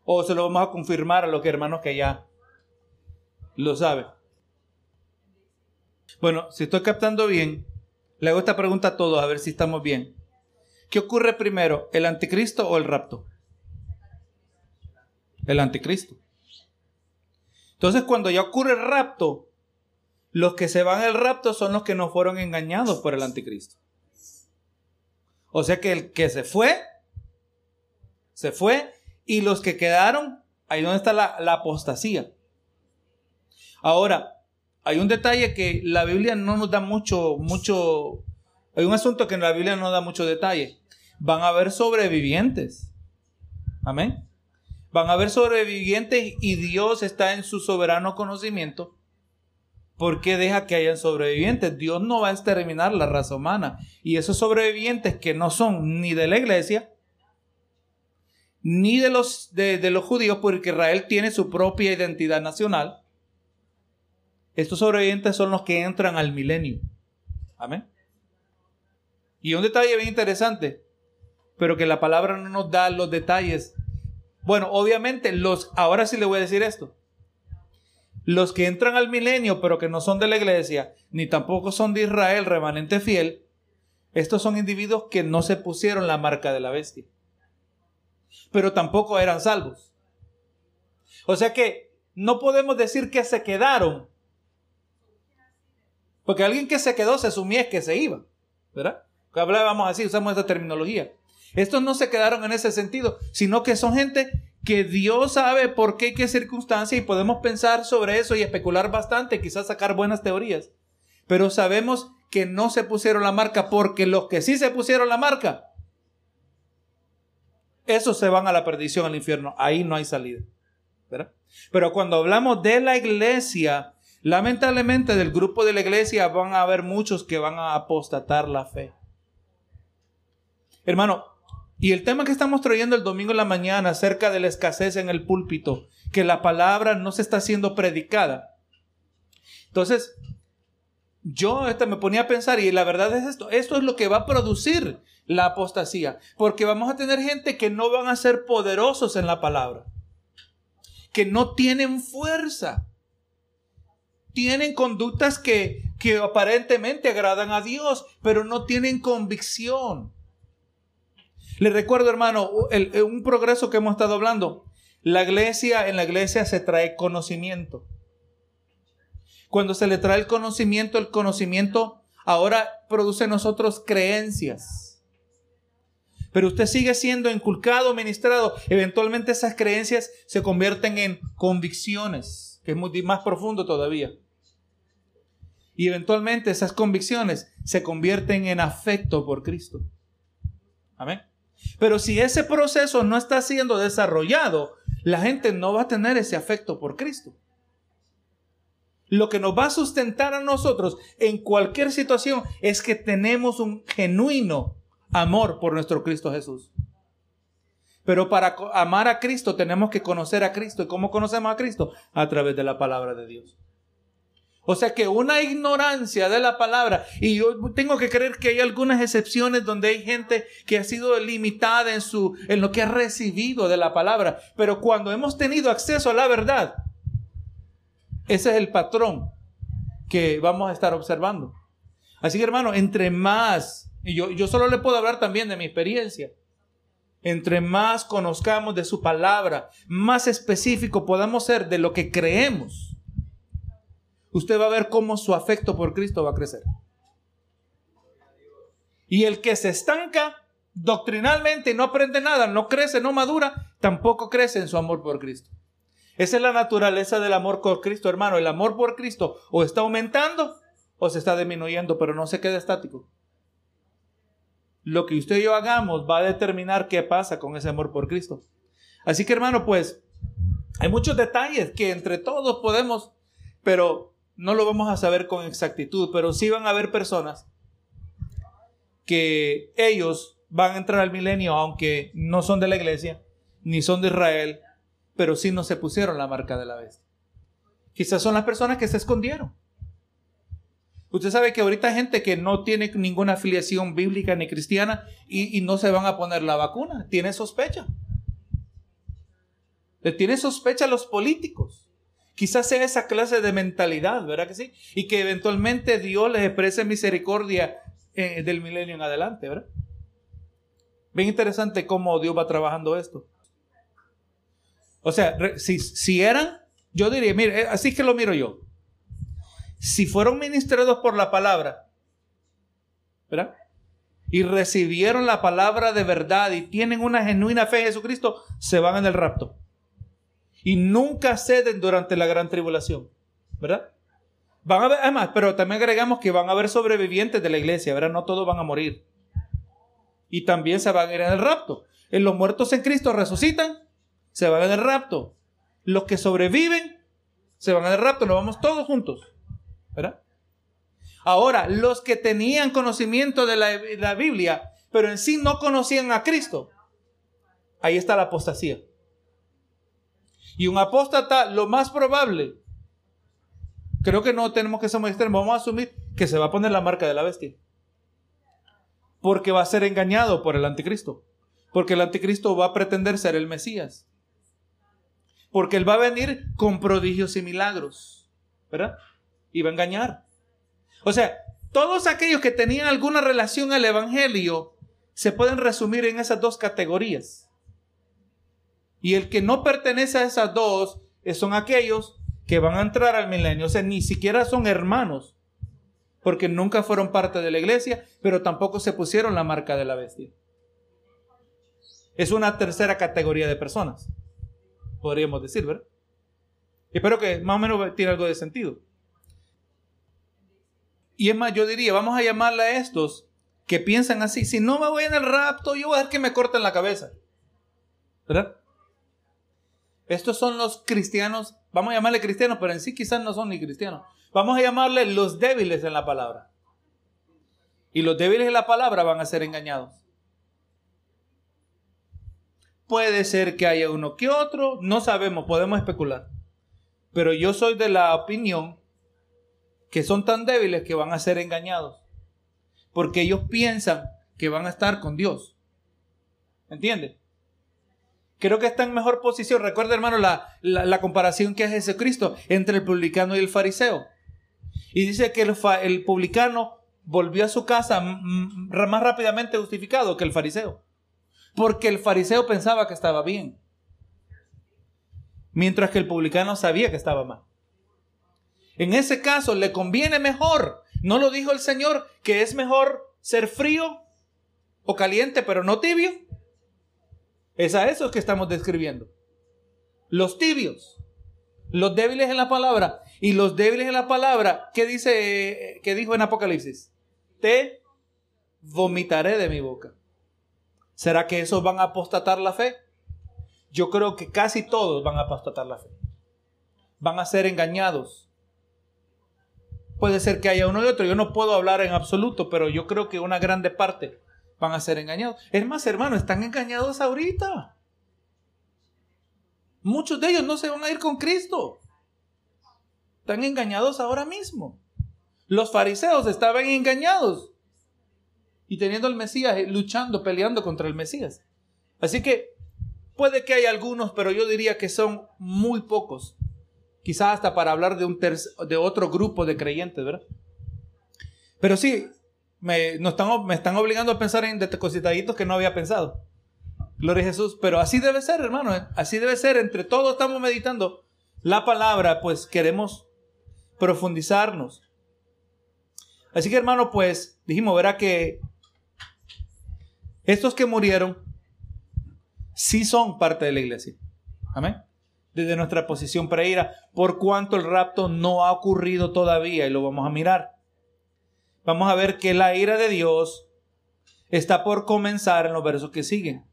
O se lo vamos a confirmar a los hermanos que ya lo saben. Bueno, si estoy captando bien, le hago esta pregunta a todos a ver si estamos bien. ¿Qué ocurre primero, el anticristo o el rapto? El anticristo. Entonces, cuando ya ocurre el rapto, los que se van al rapto son los que no fueron engañados por el anticristo. O sea que el que se fue, se fue, y los que quedaron, ahí donde está la, apostasía. Ahora, hay un detalle que la Biblia no nos da mucho, mucho, hay un asunto que en la Biblia no da mucho detalle. Van a haber sobrevivientes. Amén. Van a haber sobrevivientes y Dios está en su soberano conocimiento ¿Por qué deja que hayan sobrevivientes? Dios no va a exterminar la raza humana. Y esos sobrevivientes que no son ni de la iglesia, ni de los, de, los judíos, porque Israel tiene su propia identidad nacional, estos sobrevivientes son los que entran al milenio. Amén. Y un detalle bien interesante, pero que la palabra no nos da los detalles. Bueno, obviamente los, ahora sí le voy a decir esto. Los que entran al milenio, pero que no son de la iglesia, ni tampoco son de Israel, remanente fiel, estos son individuos que no se pusieron la marca de la bestia. Pero tampoco eran salvos. O sea que no podemos decir que se quedaron. Porque alguien que se quedó se asumía que se iba. ¿Verdad? Hablábamos así, usamos esta terminología. Estos no se quedaron en ese sentido, sino que son gente que Dios sabe por qué, qué circunstancia y podemos pensar sobre eso y especular bastante, quizás sacar buenas teorías. Pero sabemos que no se pusieron la marca porque los que sí se pusieron la marca, esos se van a la perdición, al infierno. Ahí no hay salida. Pero cuando hablamos de la iglesia, lamentablemente del grupo de la iglesia van a haber muchos que van a apostatar la fe. Hermano, y el tema que estamos trayendo el domingo en la mañana acerca de la escasez en el púlpito, que la palabra no se está siendo predicada. Entonces, yo este, me ponía a pensar y la verdad es esto, esto es lo que va a producir la apostasía, porque vamos a tener gente que no van a ser poderosos en la palabra, que no tienen fuerza, tienen conductas que, que aparentemente agradan a Dios, pero no tienen convicción. Le recuerdo, hermano, un progreso que hemos estado hablando. La iglesia, en la iglesia se trae conocimiento. Cuando se le trae el conocimiento, el conocimiento ahora produce en nosotros creencias. Pero usted sigue siendo inculcado, ministrado. Eventualmente esas creencias se convierten en convicciones, que es más profundo todavía. Y eventualmente esas convicciones se convierten en afecto por Cristo. Amén. Pero si ese proceso no está siendo desarrollado, la gente no va a tener ese afecto por Cristo. Lo que nos va a sustentar a nosotros en cualquier situación es que tenemos un genuino amor por nuestro Cristo Jesús. Pero para amar a Cristo tenemos que conocer a Cristo. ¿Y cómo conocemos a Cristo? A través de la palabra de Dios. O sea que una ignorancia de la palabra, y yo tengo que creer que hay algunas excepciones donde hay gente que ha sido limitada en su, en lo que ha recibido de la palabra, pero cuando hemos tenido acceso a la verdad, ese es el patrón que vamos a estar observando. Así que hermano, entre más, y yo, yo solo le puedo hablar también de mi experiencia, entre más conozcamos de su palabra, más específico podamos ser de lo que creemos, usted va a ver cómo su afecto por Cristo va a crecer. Y el que se estanca doctrinalmente no aprende nada, no crece, no madura, tampoco crece en su amor por Cristo. Esa es la naturaleza del amor por Cristo, hermano. El amor por Cristo o está aumentando o se está disminuyendo, pero no se queda estático. Lo que usted y yo hagamos va a determinar qué pasa con ese amor por Cristo. Así que, hermano, pues hay muchos detalles que entre todos podemos, pero no lo vamos a saber con exactitud, pero sí van a haber personas que ellos van a entrar al milenio, aunque no son de la iglesia, ni son de Israel, pero sí no se pusieron la marca de la bestia. Quizás son las personas que se escondieron. Usted sabe que ahorita hay gente que no tiene ninguna afiliación bíblica ni cristiana y, no se van a poner la vacuna. Tiene sospecha. Le tiene sospecha a los políticos. Quizás sea esa clase de mentalidad, ¿verdad que sí? Y que eventualmente Dios les exprese misericordia eh, del milenio en adelante, ¿verdad? Bien interesante cómo Dios va trabajando esto. O sea, si, si eran, yo diría, mire, eh, así que lo miro yo. Si fueron ministrados por la palabra, ¿verdad? Y recibieron la palabra de verdad y tienen una genuina fe en Jesucristo, se van en el rapto. Y nunca ceden durante la gran tribulación, ¿verdad? Van a ver, además, pero también agregamos que van a haber sobrevivientes de la iglesia, ¿verdad? No todos van a morir. Y también se van a ir en el rapto. En los muertos en Cristo resucitan se van en el rapto. Los que sobreviven se van en el rapto, nos vamos todos juntos. ¿Verdad? Ahora, los que tenían conocimiento de la Biblia, pero en sí no conocían a Cristo, ahí está la apostasía. Y un apóstata, lo más probable, creo que no tenemos que ser muy extremos, vamos a asumir que se va a poner la marca de la bestia. Porque va a ser engañado por el anticristo. Porque el anticristo va a pretender ser el Mesías porque Él va a venir con prodigios y milagros, ¿verdad? Y va a engañar. O sea, todos aquellos que tenían alguna relación al Evangelio se pueden resumir en esas dos categorías. Y el que no pertenece a esas dos eh, son aquellos que van a entrar al milenio. O sea, ni siquiera son hermanos, porque nunca fueron parte de la iglesia, pero tampoco se pusieron la marca de la bestia. Es una tercera categoría de personas podríamos decir, ¿verdad? Espero que más o menos tiene algo de sentido. Y es más, yo diría, vamos a llamarle a estos que piensan así, si no me voy en el rapto, yo voy a dejar que me corten la cabeza. ¿Verdad? Estos son los cristianos, vamos a llamarle cristianos, pero en sí quizás no son ni cristianos. Vamos a llamarle los débiles en la palabra. Y los débiles en la palabra van a ser engañados. Puede ser que haya uno que otro, no sabemos, podemos especular. Pero yo soy de la opinión que son tan débiles que van a ser engañados. Porque ellos piensan que van a estar con Dios. ¿Entiende? Creo que está en mejor posición. Recuerda, hermano, la, la, comparación que hace Jesucristo entre el publicano y el fariseo. Y dice que el, el publicano volvió a su casa más rápidamente justificado que el fariseo porque el fariseo pensaba que estaba bien, mientras que el publicano sabía que estaba mal. En ese caso le conviene mejor, ¿no lo dijo el Señor que es mejor ser frío o caliente pero no tibio? Es a esos que estamos describiendo. Los tibios, los débiles en la palabra. Y los débiles en la palabra, ¿qué dice, qué dijo en Apocalipsis? Te vomitaré de mi boca. ¿Será que esos van a apostatar la fe? Yo creo que casi todos van a apostatar la fe. Van a ser engañados. Puede ser que haya uno y otro. Yo no puedo hablar en absoluto, pero yo creo que una grande parte van a ser engañados. Es más, hermano, están engañados ahorita. Muchos de ellos no se van a ir con Cristo. Están engañados ahora mismo. Los fariseos estaban engañados y teniendo al Mesías eh, luchando, peleando contra el Mesías. Así que puede que haya algunos, pero yo diría que son muy pocos. Quizás hasta para hablar de, un de otro grupo de creyentes, ¿verdad? Pero sí, me, están, me están obligando a pensar en cositaditos que no había pensado. Gloria a Jesús. Pero así debe ser, hermano. ¿eh? Así debe ser. Entre todos estamos meditando la palabra, pues queremos profundizarnos. Así que, hermano, pues dijimos, verá que estos que murieron sí son parte de la iglesia. Amén. Desde nuestra posición preira, por cuanto el rapto no ha ocurrido todavía y lo vamos a mirar. Vamos a ver que la ira de Dios está por comenzar en los versos que siguen.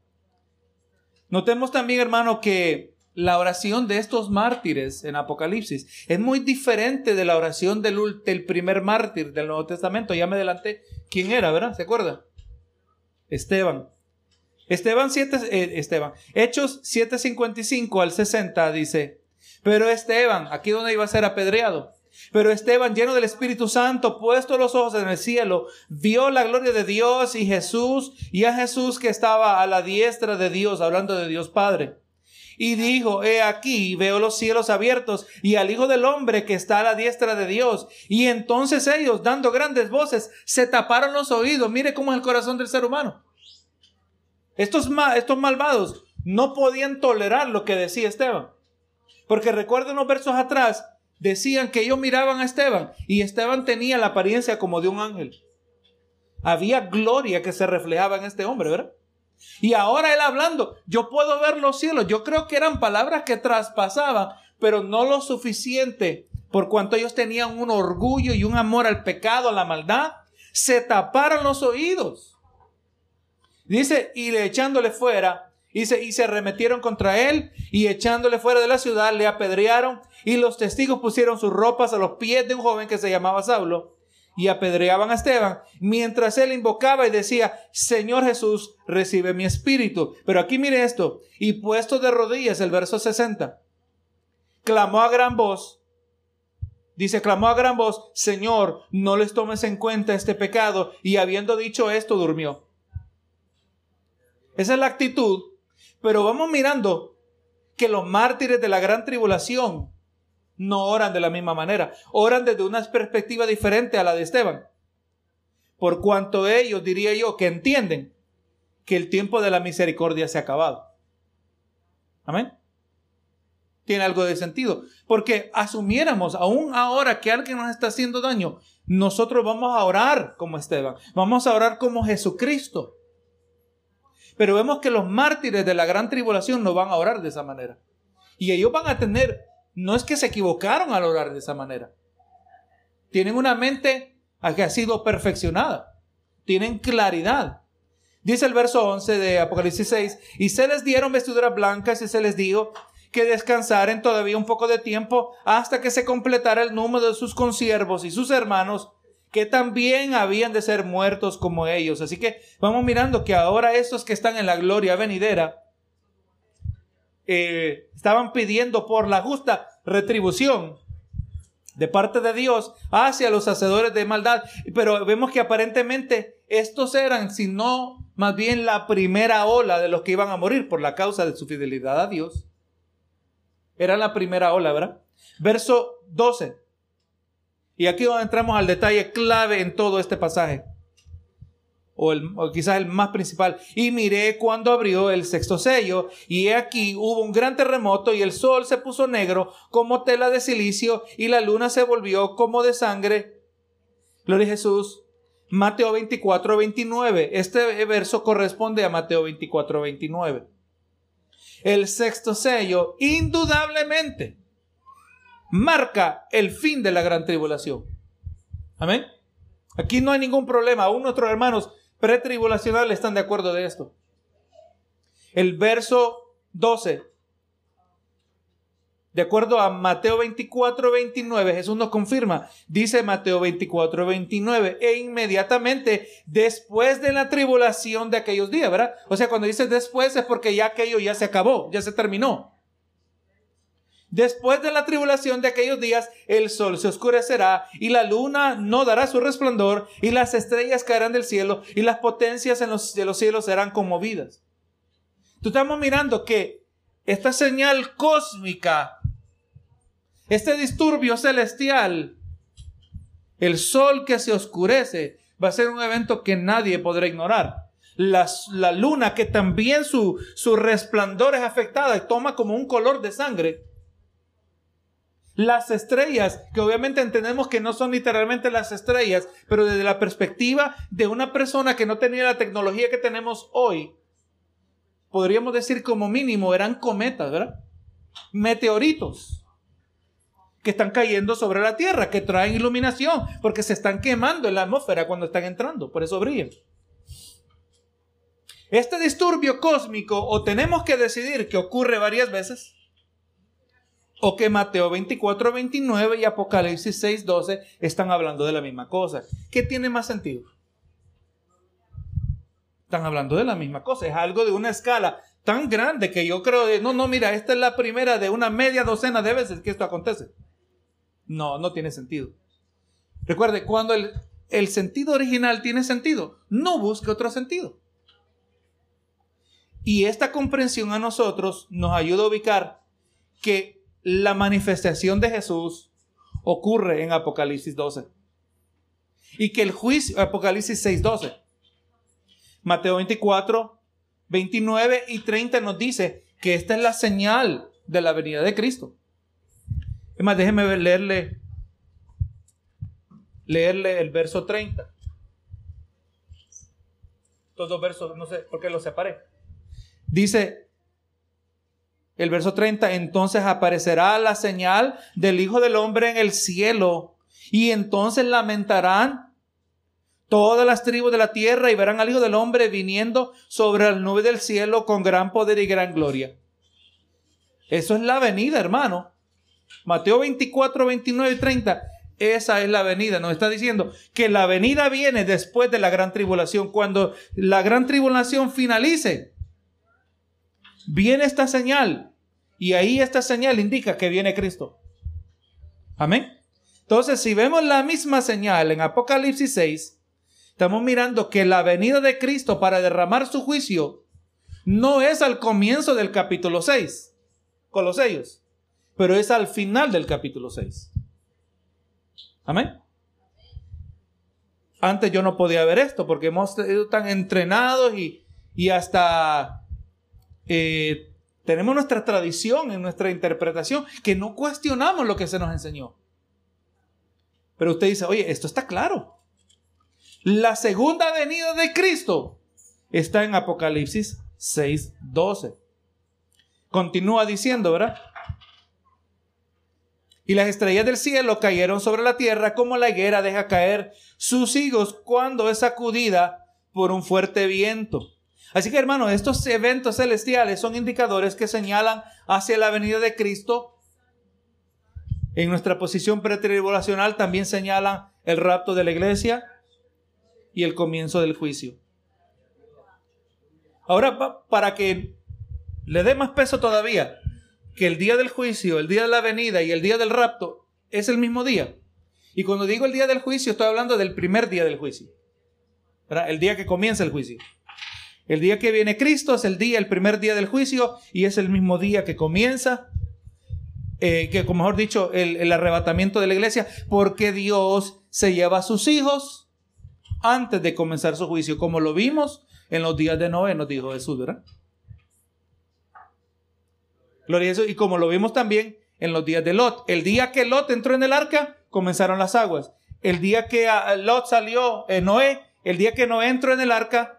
Notemos también, hermano, que la oración de estos mártires en Apocalipsis es muy diferente de la oración del, del primer mártir del Nuevo Testamento. Ya me adelanté quién era, ¿verdad? ¿Se acuerda? Esteban. Esteban 7, eh. Hechos 7:55 al 60 dice, pero Esteban, aquí donde iba a ser apedreado, pero Esteban, lleno del Espíritu Santo, puesto los ojos en el cielo, vio la gloria de Dios y Jesús, y a Jesús que estaba a la diestra de Dios, hablando de Dios Padre. Y dijo, he aquí, veo los cielos abiertos y al Hijo del Hombre que está a la diestra de Dios. Y entonces ellos, dando grandes voces, se taparon los oídos. Mire cómo es el corazón del ser humano. Estos, estos malvados no podían tolerar lo que decía Esteban. Porque recuerden unos versos atrás, decían que ellos miraban a Esteban y Esteban tenía la apariencia como de un ángel. Había gloria que se reflejaba en este hombre, ¿verdad? Y ahora él hablando, yo puedo ver los cielos. Yo creo que eran palabras que traspasaban, pero no lo suficiente, por cuanto ellos tenían un orgullo y un amor al pecado, a la maldad, se taparon los oídos. Dice, y le echándole fuera, y se, y se arremetieron contra él y echándole fuera de la ciudad le apedrearon y los testigos pusieron sus ropas a los pies de un joven que se llamaba Saulo y apedreaban a Esteban mientras él invocaba y decía, Señor Jesús, recibe mi espíritu. Pero aquí mire esto, y puesto de rodillas el verso 60, clamó a gran voz, dice, clamó a gran voz, Señor, no les tomes en cuenta este pecado, y habiendo dicho esto, durmió. Esa es la actitud pero vamos mirando que los mártires de la gran tribulación no oran de la misma manera, oran desde una perspectiva diferente a la de Esteban. Por cuanto ellos, diría yo, que entienden que el tiempo de la misericordia se ha acabado. Amén. Tiene algo de sentido. Porque asumiéramos, aún ahora que alguien nos está haciendo daño, nosotros vamos a orar como Esteban. Vamos a orar como Jesucristo. Pero vemos que los mártires de la gran tribulación no van a orar de esa manera. Y ellos van a tener, no es que se equivocaron al orar de esa manera. Tienen una mente que ha sido perfeccionada. Tienen claridad. Dice el verso 11 de Apocalipsis 6, y se les dieron vestiduras blancas y se les dijo que descansaren todavía un poco de tiempo hasta que se completara el número de sus consiervos y sus hermanos que también habían de ser muertos como ellos. Así que vamos mirando que ahora estos que están en la gloria venidera eh, estaban pidiendo por la justa retribución de parte de Dios hacia los hacedores de maldad. Pero vemos que aparentemente estos eran, si no más bien la primera ola de los que iban a morir por la causa de su fidelidad a Dios. Era la primera ola, ¿verdad? Verso 12. Y aquí donde entramos al detalle clave en todo este pasaje. O, el, quizás el más principal. Y miré cuando abrió el sexto sello, y aquí hubo un gran terremoto, y el sol se puso negro como tela de silicio, y la luna se volvió como de sangre. Gloria a Jesús. Mateo 24, 29. Este verso corresponde a Mateo 24, 29. El sexto sello, indudablemente, marca el fin de la gran tribulación. Amén. Aquí no hay ningún problema. Aún nuestros hermanos pretribulacionales están de acuerdo de esto. El verso 12 de acuerdo a Mateo 24, 29, Jesús nos confirma, dice Mateo 24, 29, e inmediatamente después de la tribulación de aquellos días, ¿verdad? O sea, cuando dice después es porque ya aquello ya se acabó, ya se terminó. Después de la tribulación de aquellos días, el sol se oscurecerá y la luna no dará su resplandor y las estrellas caerán del cielo y las potencias en los, de los cielos serán conmovidas. Tú estamos mirando que esta señal cósmica este disturbio celestial, el sol que se oscurece, va a ser un evento que nadie podrá ignorar. La, la luna que también su, su resplandor es afectada y toma como un color de sangre. Las estrellas, que obviamente entendemos que no son literalmente las estrellas, pero desde la perspectiva de una persona que no tenía la tecnología que tenemos hoy, podríamos decir como mínimo eran cometas, ¿verdad? Meteoritos que están cayendo sobre la tierra, que traen iluminación, porque se están quemando en la atmósfera cuando están entrando, por eso brillan. Este disturbio cósmico o tenemos que decidir que ocurre varias veces, o que Mateo 24, 29 y Apocalipsis 6, 12 están hablando de la misma cosa. ¿Qué tiene más sentido? Están hablando de la misma cosa, es algo de una escala tan grande que yo creo, de, no, no, mira, esta es la primera de una media docena de veces que esto acontece. No, no tiene sentido. Recuerde, cuando el, el sentido original tiene sentido, no busque otro sentido. Y esta comprensión a nosotros nos ayuda a ubicar que la manifestación de Jesús ocurre en Apocalipsis 12. Y que el juicio, Apocalipsis 6, 12. Mateo 24, 29 y 30 nos dice que esta es la señal de la venida de Cristo. Es más, déjeme leerle, leerle el verso 30. Estos dos versos, no sé por qué los separé. Dice el verso 30, entonces aparecerá la señal del Hijo del Hombre en el cielo y entonces lamentarán todas las tribus de la tierra y verán al Hijo del Hombre viniendo sobre la nube del cielo con gran poder y gran gloria. Eso es la venida, hermano. Mateo 24, 29 y 30. Esa es la venida. Nos está diciendo que la venida viene después de la gran tribulación. Cuando la gran tribulación finalice, viene esta señal. Y ahí esta señal indica que viene Cristo. Amén. Entonces, si vemos la misma señal en Apocalipsis 6, estamos mirando que la venida de Cristo para derramar su juicio no es al comienzo del capítulo 6, Colosellos pero es al final del capítulo 6. Amén. Antes yo no podía ver esto porque hemos sido tan entrenados y, hasta eh, tenemos nuestra tradición en nuestra interpretación que no cuestionamos lo que se nos enseñó. Pero usted dice, oye, esto está claro. La segunda venida de Cristo está en Apocalipsis 6, 12. Continúa diciendo, ¿verdad? Y las estrellas del cielo cayeron sobre la tierra como la higuera deja caer sus higos cuando es sacudida por un fuerte viento. Así que hermanos, estos eventos celestiales son indicadores que señalan hacia la venida de Cristo. En nuestra posición pretribulacional también señalan el rapto de la iglesia y el comienzo del juicio. Ahora, para que le dé más peso todavía, que el día del juicio, el día de la venida y el día del rapto es el mismo día. Y cuando digo el día del juicio, estoy hablando del primer día del juicio. El día que comienza el juicio. El día que viene Cristo es el día, el primer día del juicio, y es el mismo día que comienza, eh, que como mejor dicho, el, arrebatamiento de la iglesia, porque Dios se lleva a sus hijos antes de comenzar su juicio, como lo vimos en los días de Noé, nos dijo Jesús, ¿verdad? Gloria a Dios. Y como lo vimos también en los días de Lot. El día que Lot entró en el arca, comenzaron las aguas. El día que ah, Lot salió, eh, Noé, el día que Noé entró en el arca,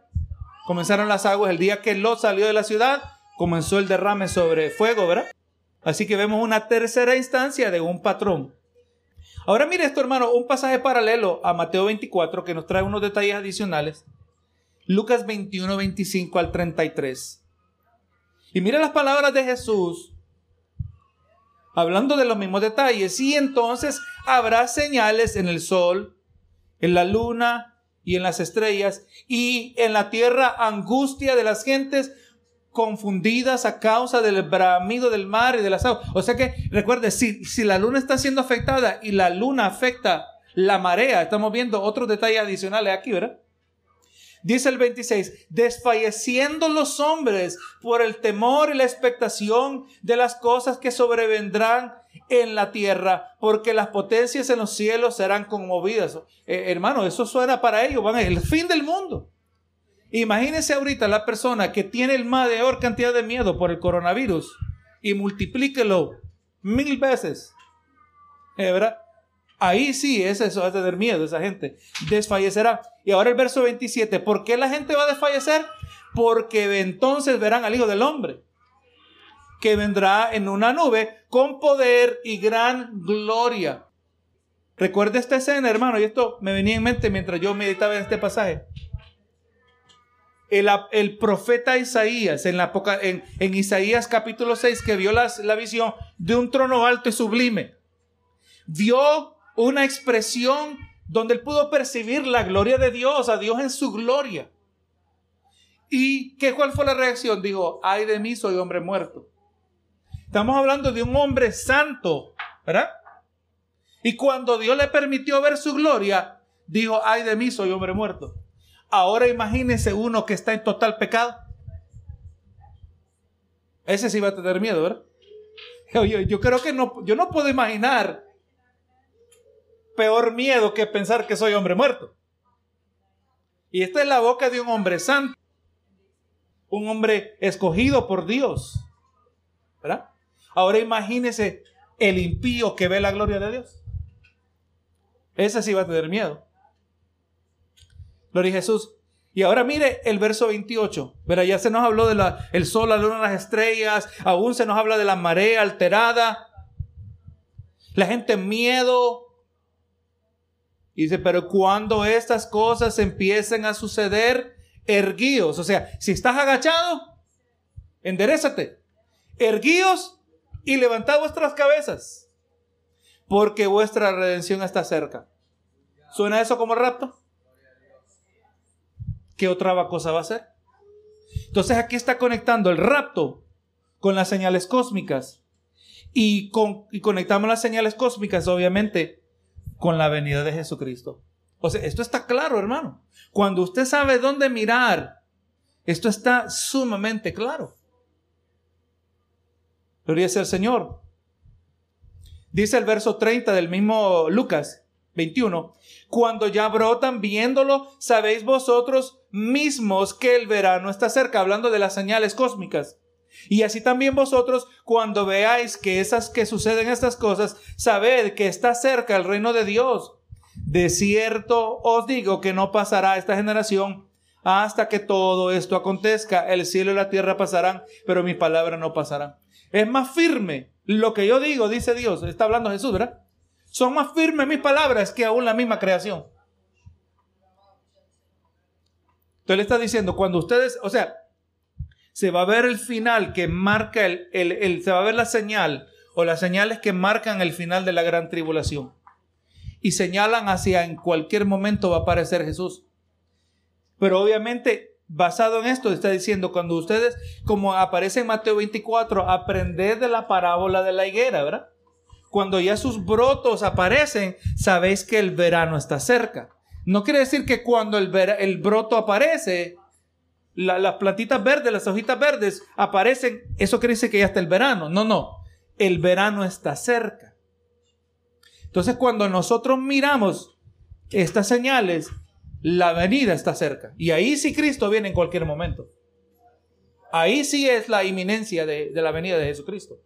comenzaron las aguas. El día que Lot salió de la ciudad, comenzó el derrame sobre fuego, ¿verdad? Así que vemos una tercera instancia de un patrón. Ahora mire esto, hermano, un pasaje paralelo a Mateo 24 que nos trae unos detalles adicionales. Lucas 21, 25 al 33. Y mire las palabras de Jesús hablando de los mismos detalles. Y entonces habrá señales en el sol, en la luna y en las estrellas, y en la tierra angustia de las gentes confundidas a causa del bramido del mar y de las aguas. O sea que, recuerde, si, si la luna está siendo afectada y la luna afecta la marea, estamos viendo otros detalles adicionales aquí, ¿verdad? Dice el 26, desfalleciendo los hombres por el temor y la expectación de las cosas que sobrevendrán en la tierra, porque las potencias en los cielos serán conmovidas. Eh, hermano, eso suena para ellos, van a el fin del mundo. Imagínense ahorita la persona que tiene el mayor cantidad de miedo por el coronavirus y multiplíquelo mil veces. ¿Eh, ¿Verdad? Ahí sí es eso, es tener miedo, esa gente desfallecerá. Y ahora el verso 27, ¿por qué la gente va a desfallecer? Porque entonces verán al Hijo del Hombre, que vendrá en una nube con poder y gran gloria. Recuerde esta escena, hermano, y esto me venía en mente mientras yo meditaba en este pasaje. El, profeta Isaías, en, Isaías capítulo 6, que vio la, la visión de un trono alto y sublime, vio una expresión donde él pudo percibir la gloria de Dios, a Dios en su gloria. ¿Y qué, cuál fue la reacción? Dijo, ay de mí, soy hombre muerto. Estamos hablando de un hombre santo, ¿verdad? Y cuando Dios le permitió ver su gloria, dijo, ay de mí, soy hombre muerto. Ahora imagínese uno que está en total pecado. Ese sí va a tener miedo, ¿verdad? Yo, yo creo que no, yo no puedo imaginar peor miedo que pensar que soy hombre muerto. Y esta es la boca de un hombre santo, un hombre escogido por Dios. ¿Verdad? Ahora imagínese el impío que ve la gloria de Dios. Ese sí va a tener miedo. Gloria a Jesús. Y ahora mire el verso 28. Verá, ya se nos habló del el sol, la luna, las estrellas. Aún se nos habla de la marea alterada. La gente en miedo, dice, pero cuando estas cosas empiecen a suceder, erguíos. O sea, si estás agachado, enderezate. Erguíos y levantad vuestras cabezas, porque vuestra redención está cerca. ¿Suena eso como rapto? ¿Qué otra cosa va a ser? Entonces aquí está conectando el rapto con las señales cósmicas. Y, con, y conectamos las señales cósmicas, obviamente, con la venida de Jesucristo. O sea, esto está claro, hermano. Cuando usted sabe dónde mirar, esto está sumamente claro. Gloria el Señor. Dice el verso 30 del mismo Lucas 21. Cuando ya brotan viéndolo, sabéis vosotros mismos que el verano está cerca, hablando de las señales cósmicas. Y así también vosotros, cuando veáis que esas que suceden estas cosas, sabed que está cerca el reino de Dios. De cierto os digo que no pasará esta generación hasta que todo esto acontezca. El cielo y la tierra pasarán, pero mis palabras no pasarán. Es más firme lo que yo digo, dice Dios. Está hablando Jesús, ¿verdad? Son más firmes mis palabras que aún la misma creación. Entonces le está diciendo, cuando ustedes, o sea, se va a ver el final que marca el, el, se va a ver la señal o las señales que marcan el final de la gran tribulación. Y señalan hacia en cualquier momento va a aparecer Jesús. Pero obviamente, basado en esto, está diciendo, cuando ustedes, como aparece en Mateo 24, aprended de la parábola de la higuera, ¿verdad? Cuando ya sus brotos aparecen, sabéis que el verano está cerca. No quiere decir que cuando el, el broto aparece, las plantitas verdes, las hojitas verdes aparecen, eso quiere decir que ya está el verano. No, no, el verano está cerca. Entonces cuando nosotros miramos estas señales, la venida está cerca. Y ahí sí Cristo viene en cualquier momento. Ahí sí es la inminencia de, la venida de Jesucristo.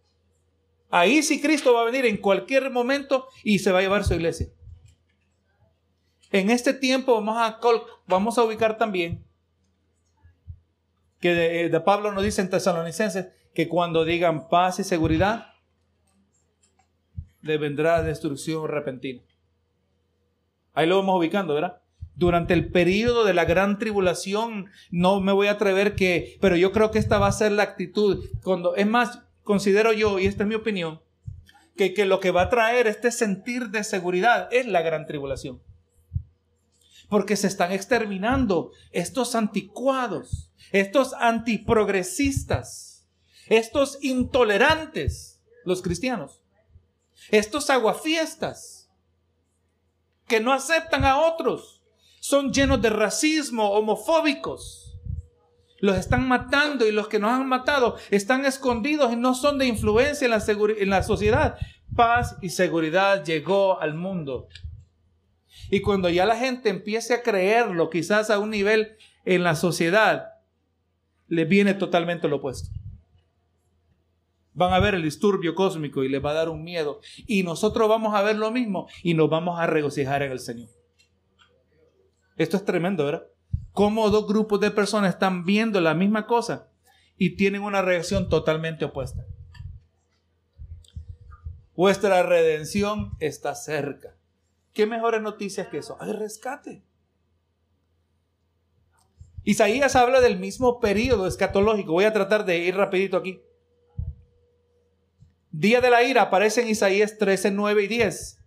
Ahí sí Cristo va a venir en cualquier momento y se va a llevar su iglesia. En este tiempo vamos a, vamos a ubicar también que de, Pablo nos dice en Tesalonicenses que cuando digan paz y seguridad, le vendrá destrucción repentina. Ahí lo vamos ubicando, ¿verdad? Durante el periodo de la gran tribulación, no me voy a atrever que, pero yo creo que esta va a ser la actitud. Cuando, es más, considero yo, y esta es mi opinión, que, que lo que va a traer este sentir de seguridad es la gran tribulación. Porque se están exterminando estos anticuados, estos antiprogresistas, estos intolerantes, los cristianos, estos aguafiestas, que no aceptan a otros, son llenos de racismo, homofóbicos. Los están matando y los que nos han matado están escondidos y no son de influencia en la, en la sociedad. Paz y seguridad llegó al mundo. Y cuando ya la gente empiece a creerlo, quizás a un nivel en la sociedad, le viene totalmente lo opuesto. Van a ver el disturbio cósmico y les va a dar un miedo. Y nosotros vamos a ver lo mismo y nos vamos a regocijar en el Señor. Esto es tremendo, ¿verdad? Cómo dos grupos de personas están viendo la misma cosa y tienen una reacción totalmente opuesta. Vuestra redención está cerca. ¿Qué mejores noticias que eso? Hay rescate. Isaías habla del mismo periodo escatológico. Voy a tratar de ir rapidito aquí. Día de la ira aparece en Isaías 13, 9 y 10.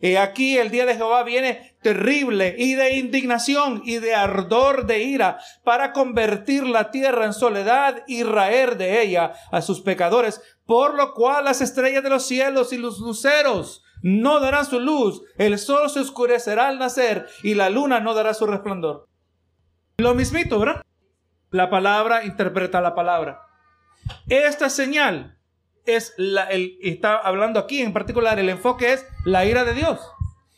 Y aquí el día de Jehová viene terrible y de indignación y de ardor de ira para convertir la tierra en soledad y raer de ella a sus pecadores, por lo cual las estrellas de los cielos y los luceros no darán su luz, el sol se oscurecerá al nacer y la luna no dará su resplandor. Lo mismito, ¿verdad? La palabra interpreta la palabra. Esta señal es la, el, está hablando aquí en particular, el enfoque es la ira de Dios.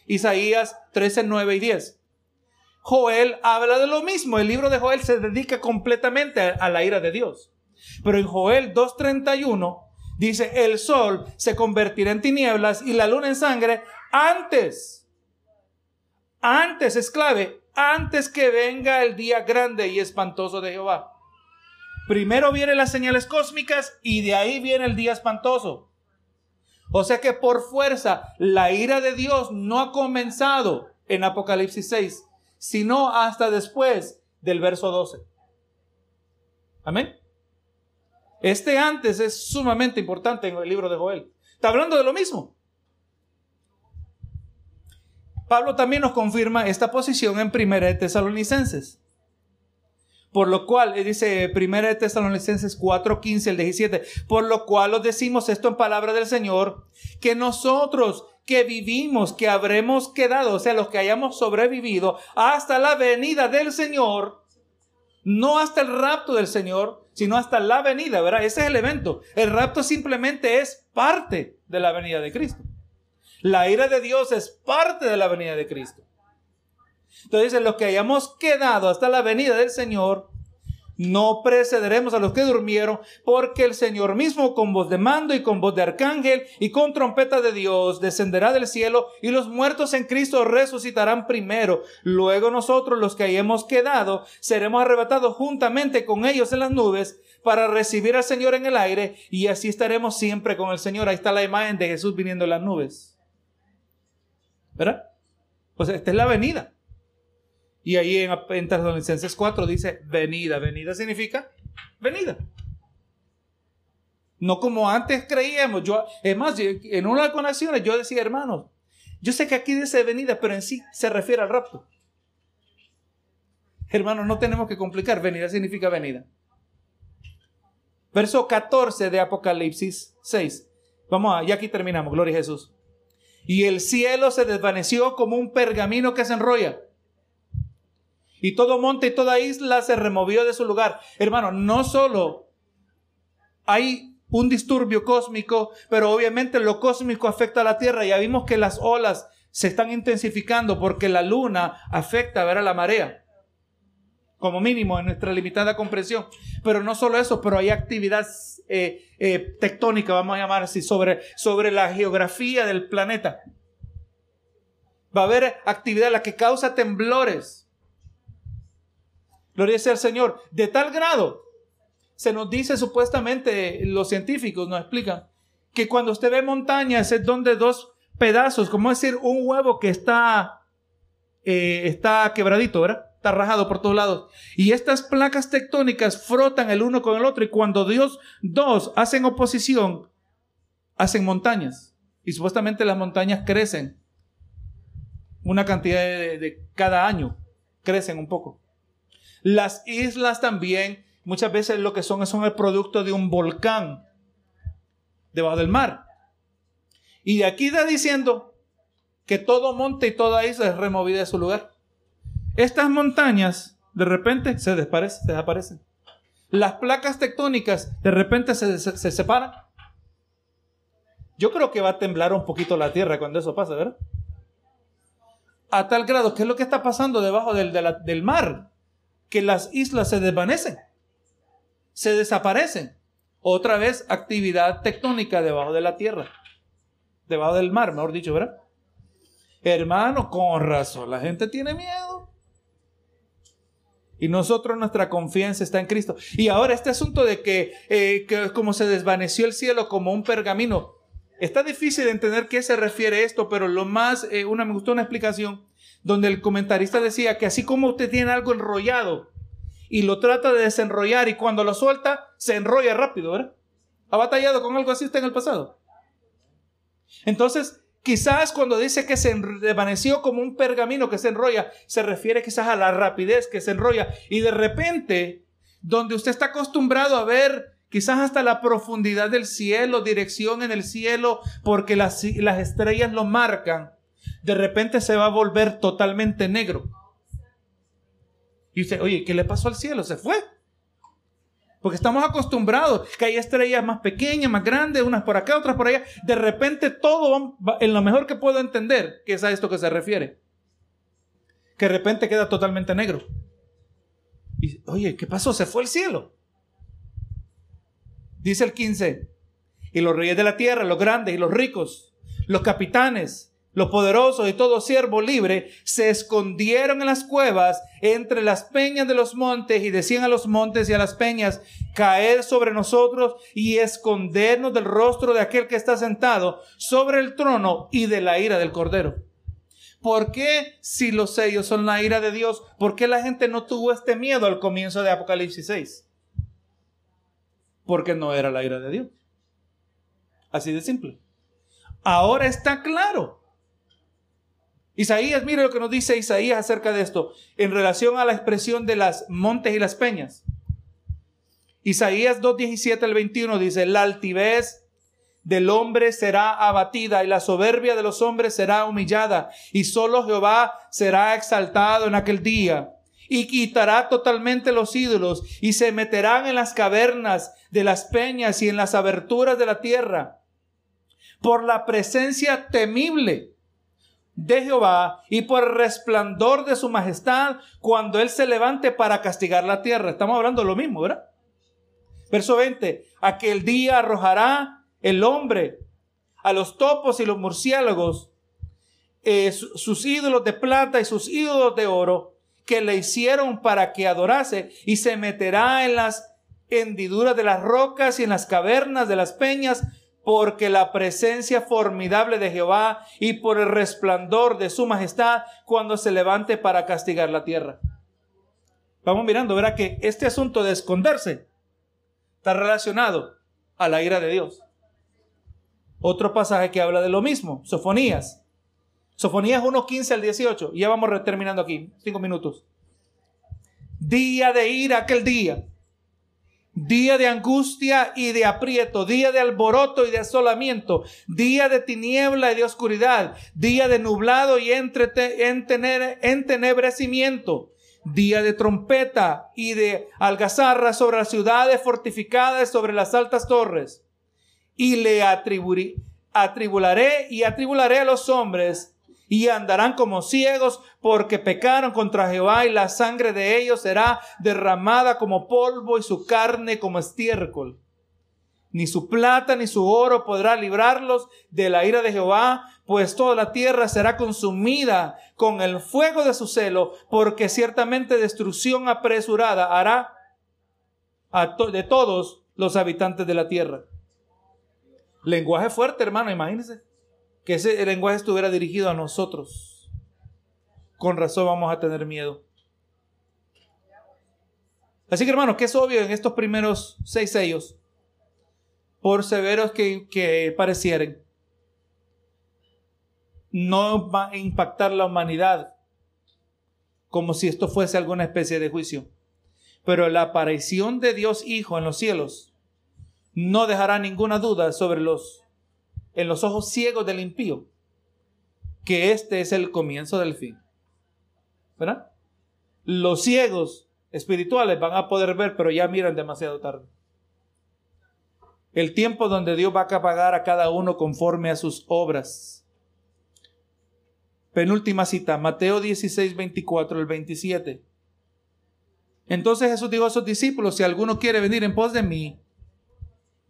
Isaías 13, 9 y 10. Joel habla de lo mismo. El libro de Joel se dedica completamente a, a la ira de Dios. Pero en Joel 2.31 dice, el sol se convertirá en tinieblas y la luna en sangre antes. Antes es clave, antes que venga el día grande y espantoso de Jehová. Primero vienen las señales cósmicas y de ahí viene el día espantoso. O sea que por fuerza la ira de Dios no ha comenzado en Apocalipsis 6, sino hasta después del verso 12. Amén. Este antes es sumamente importante en el libro de Joel. Está hablando de lo mismo. Pablo también nos confirma esta posición en Primera de Tesalonicenses. Por lo cual, eh, dice 1 Tesalonicenses 4, 15 el 17, por lo cual os decimos esto en palabra del Señor, que nosotros que vivimos, que habremos quedado, o sea, los que hayamos sobrevivido hasta la venida del Señor, no hasta el rapto del Señor, sino hasta la venida, ¿verdad? Ese es el evento. El rapto simplemente es parte de la venida de Cristo. La ira de Dios es parte de la venida de Cristo. Entonces, los que hayamos quedado hasta la venida del Señor, no precederemos a los que durmieron, porque el Señor mismo con voz de mando y con voz de arcángel y con trompeta de Dios descenderá del cielo y los muertos en Cristo resucitarán primero. Luego nosotros los que hayamos quedado seremos arrebatados juntamente con ellos en las nubes para recibir al Señor en el aire y así estaremos siempre con el Señor. Ahí está la imagen de Jesús viniendo en las nubes. ¿Verdad? Pues esta es la venida. Y ahí en, en Tesalonicenses 4 dice venida. Venida significa venida. No como antes creíamos. Yo, es más, en una de las conexiones yo decía, hermanos, yo sé que aquí dice venida, pero en sí se refiere al rapto. Hermanos, no tenemos que complicar. Venida significa venida. Verso 14 de Apocalipsis 6. Vamos a, y aquí terminamos. Gloria a Jesús. Y el cielo se desvaneció como un pergamino que se enrolla y todo monte y toda isla se removió de su lugar. Hermano, no solo hay un disturbio cósmico, pero obviamente lo cósmico afecta a la Tierra. Ya vimos que las olas se están intensificando porque la luna afecta a la marea, como mínimo en nuestra limitada comprensión. Pero no solo eso, pero hay actividad eh, eh, tectónica, vamos a llamar así, sobre, sobre la geografía del planeta. Va a haber actividad la que causa temblores Gloria al Señor. De tal grado, se nos dice supuestamente, los científicos nos explican, que cuando usted ve montañas es donde dos pedazos, como decir un huevo que está, eh, está quebradito, ¿verdad? Está rajado por todos lados. Y estas placas tectónicas frotan el uno con el otro y cuando Dios dos hacen oposición, hacen montañas. Y supuestamente las montañas crecen una cantidad de cada año, crecen un poco. Las islas también muchas veces lo que son son el producto de un volcán debajo del mar. Y aquí está diciendo que todo monte y toda isla es removida de su lugar. Estas montañas de repente se desaparecen. Se desaparecen. Las placas tectónicas de repente se, se, separan. Yo creo que va a temblar un poquito la tierra cuando eso pasa, ¿verdad? A tal grado, ¿qué es lo que está pasando debajo del, del mar? Que las islas se desvanecen, se desaparecen. Otra vez actividad tectónica debajo de la tierra, debajo del mar, mejor dicho, ¿verdad? Hermano, con razón, la gente tiene miedo. Y nosotros nuestra confianza está en Cristo. Y ahora este asunto de que, eh, como se desvaneció el cielo como un pergamino, está difícil de entender qué se refiere esto, pero lo más, eh, una, me gustó una explicación donde el comentarista decía que así como usted tiene algo enrollado y lo trata de desenrollar y cuando lo suelta, se enrolla rápido, ¿verdad? ¿Ha batallado con algo así usted en el pasado? Entonces, quizás cuando dice que se desvaneció como un pergamino que se enrolla, se refiere quizás a la rapidez que se enrolla y de repente, donde usted está acostumbrado a ver quizás hasta la profundidad del cielo, dirección en el cielo, porque las, las estrellas lo marcan, de repente se va a volver totalmente negro. Y usted, oye, ¿qué le pasó al cielo? Se fue. Porque estamos acostumbrados que hay estrellas más pequeñas, más grandes, unas por acá, otras por allá. De repente todo va, en lo mejor que puedo entender, que es a esto que se refiere. Que de repente queda totalmente negro. Y, oye, ¿qué pasó? Se fue el cielo. Dice el 15. Y los reyes de la tierra, los grandes y los ricos, los capitanes, los poderosos y todo siervo libre se escondieron en las cuevas entre las peñas de los montes y decían a los montes y a las peñas, caer sobre nosotros y escondernos del rostro de aquel que está sentado sobre el trono y de la ira del cordero. ¿Por qué si los sellos son la ira de Dios? ¿Por qué la gente no tuvo este miedo al comienzo de Apocalipsis 6? Porque no era la ira de Dios. Así de simple. Ahora está claro Isaías, mire lo que nos dice Isaías acerca de esto, en relación a la expresión de las montes y las peñas. Isaías 2.17 al 21 dice, la altivez del hombre será abatida y la soberbia de los hombres será humillada y solo Jehová será exaltado en aquel día y quitará totalmente los ídolos y se meterán en las cavernas de las peñas y en las aberturas de la tierra por la presencia temible de Jehová y por el resplandor de su majestad cuando Él se levante para castigar la tierra. Estamos hablando de lo mismo, ¿verdad? Verso 20. Aquel día arrojará el hombre a los topos y los murciélagos eh, sus ídolos de plata y sus ídolos de oro que le hicieron para que adorase y se meterá en las hendiduras de las rocas y en las cavernas de las peñas porque la presencia formidable de Jehová y por el resplandor de su majestad cuando se levante para castigar la tierra. Vamos mirando, verá que este asunto de esconderse está relacionado a la ira de Dios. Otro pasaje que habla de lo mismo, Sofonías. Sofonías 1.15 al 18. Ya vamos terminando aquí, cinco minutos. Día de ira aquel día día de angustia y de aprieto, día de alboroto y de asolamiento, día de tiniebla y de oscuridad, día de nublado y entenebrecimiento, día de trompeta y de algazarra sobre las ciudades fortificadas, sobre las altas torres. Y le atribularé y atribularé a los hombres y andarán como ciegos porque pecaron contra Jehová y la sangre de ellos será derramada como polvo y su carne como estiércol. Ni su plata ni su oro podrá librarlos de la ira de Jehová, pues toda la tierra será consumida con el fuego de su celo, porque ciertamente destrucción apresurada hará de todos los habitantes de la tierra. Lenguaje fuerte, hermano, imagínense. Que ese lenguaje estuviera dirigido a nosotros. Con razón vamos a tener miedo. Así que hermano, que es obvio en estos primeros seis sellos, por severos que, que parecieren, no va a impactar la humanidad como si esto fuese alguna especie de juicio. Pero la aparición de Dios Hijo en los cielos no dejará ninguna duda sobre los en los ojos ciegos del impío que este es el comienzo del fin. ¿Verdad? Los ciegos espirituales van a poder ver, pero ya miran demasiado tarde. El tiempo donde Dios va a pagar a cada uno conforme a sus obras. Penúltima cita, Mateo 16, 24, el 27. Entonces Jesús dijo a sus discípulos, si alguno quiere venir en pos de mí,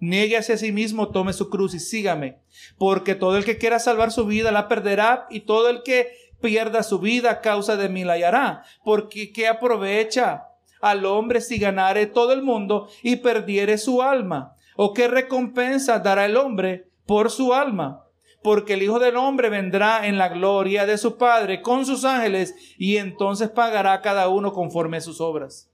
nieguese a sí mismo, tome su cruz y sígame. Porque todo el que quiera salvar su vida la perderá y todo el que pierda su vida a causa de mí la hallará. Porque ¿qué aprovecha al hombre si ganare todo el mundo y perdiere su alma? ¿O qué recompensa dará el hombre por su alma? Porque el Hijo del Hombre vendrá en la gloria de su Padre con sus ángeles y entonces pagará cada uno conforme a sus obras.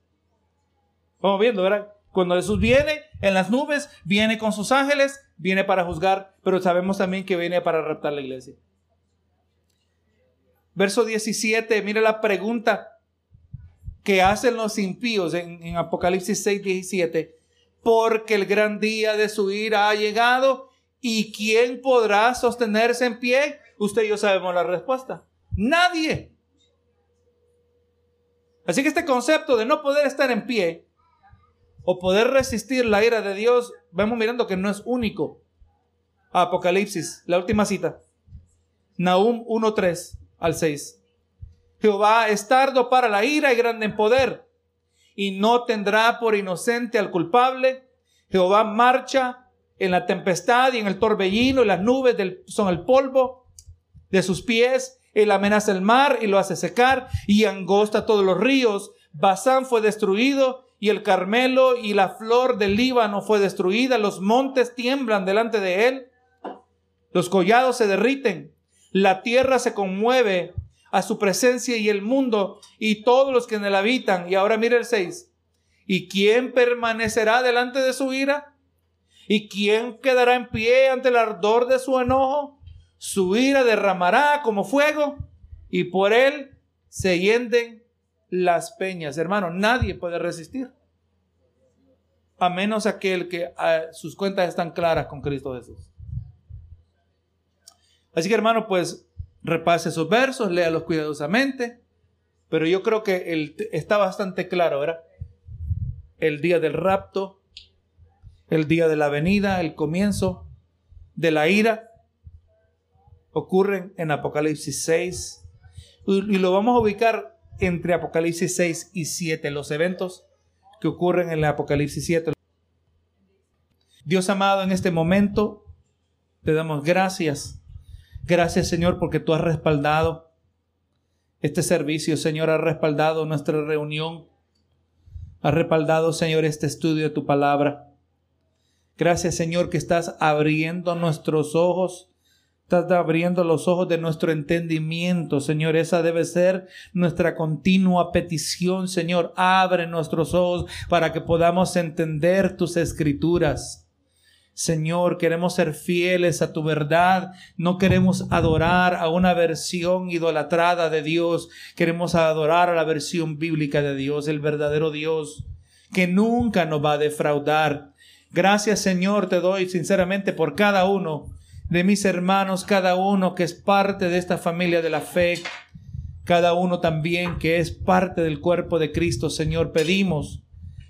Vamos viendo, ¿verdad? Cuando Jesús viene en las nubes, viene con sus ángeles, viene para juzgar, pero sabemos también que viene para raptar la iglesia. Verso 17, mire la pregunta que hacen los impíos en, en Apocalipsis 6, 17 porque el gran día de su ira ha llegado. ¿Y quién podrá sostenerse en pie? Usted y yo sabemos la respuesta. Nadie. Así que este concepto de no poder estar en pie o poder resistir la ira de Dios, vemos mirando que no es único. Apocalipsis, la última cita. Nahum 1.3 al 6. Jehová es tardo para la ira y grande en poder y no tendrá por inocente al culpable. Jehová marcha en la tempestad y en el torbellino y las nubes son el polvo de sus pies. Él amenaza el mar y lo hace secar y angosta todos los ríos. Basán fue destruido y el Carmelo y la flor del Líbano fue destruida. Los montes tiemblan delante de él. Los collados se derriten. La tierra se conmueve a su presencia y el mundo y todos los que en él habitan. Y ahora mire el 6. ¿Y quién permanecerá delante de su ira? ¿Y quién quedará en pie ante el ardor de su enojo? Su ira derramará como fuego y por él se hienden las peñas. Hermano, nadie puede resistir. A menos aquel que ah, sus cuentas están claras con Cristo Jesús. Así que hermano, pues repase esos versos, léalos cuidadosamente, pero yo creo que el, está bastante claro, ¿verdad? El día del rapto, el día de la venida, el comienzo de la ira, ocurren en Apocalipsis 6, y, y lo vamos a ubicar entre Apocalipsis 6 y 7, los eventos que ocurren en el Apocalipsis 7. Dios amado, en este momento te damos gracias Gracias Señor porque tú has respaldado este servicio, Señor, has respaldado nuestra reunión, has respaldado, Señor, este estudio de tu palabra. Gracias Señor que estás abriendo nuestros ojos, estás abriendo los ojos de nuestro entendimiento, Señor. Esa debe ser nuestra continua petición, Señor. Abre nuestros ojos para que podamos entender tus escrituras. Señor, queremos ser fieles a tu verdad, no queremos adorar a una versión idolatrada de Dios, queremos adorar a la versión bíblica de Dios, el verdadero Dios, que nunca nos va a defraudar. Gracias Señor te doy sinceramente por cada uno de mis hermanos, cada uno que es parte de esta familia de la fe, cada uno también que es parte del cuerpo de Cristo, Señor, pedimos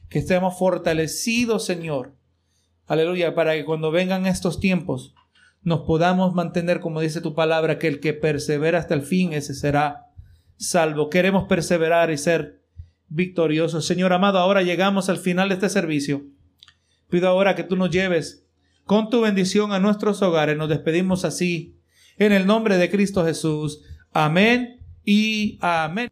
que estemos fortalecidos, Señor, Aleluya, para que cuando vengan estos tiempos nos podamos mantener, como dice tu palabra, que el que persevera hasta el fin, ese será salvo. Queremos perseverar y ser victoriosos. Señor amado, ahora llegamos al final de este servicio. Pido ahora que tú nos lleves con tu bendición a nuestros hogares. Nos despedimos así. En el nombre de Cristo Jesús. Amén y amén.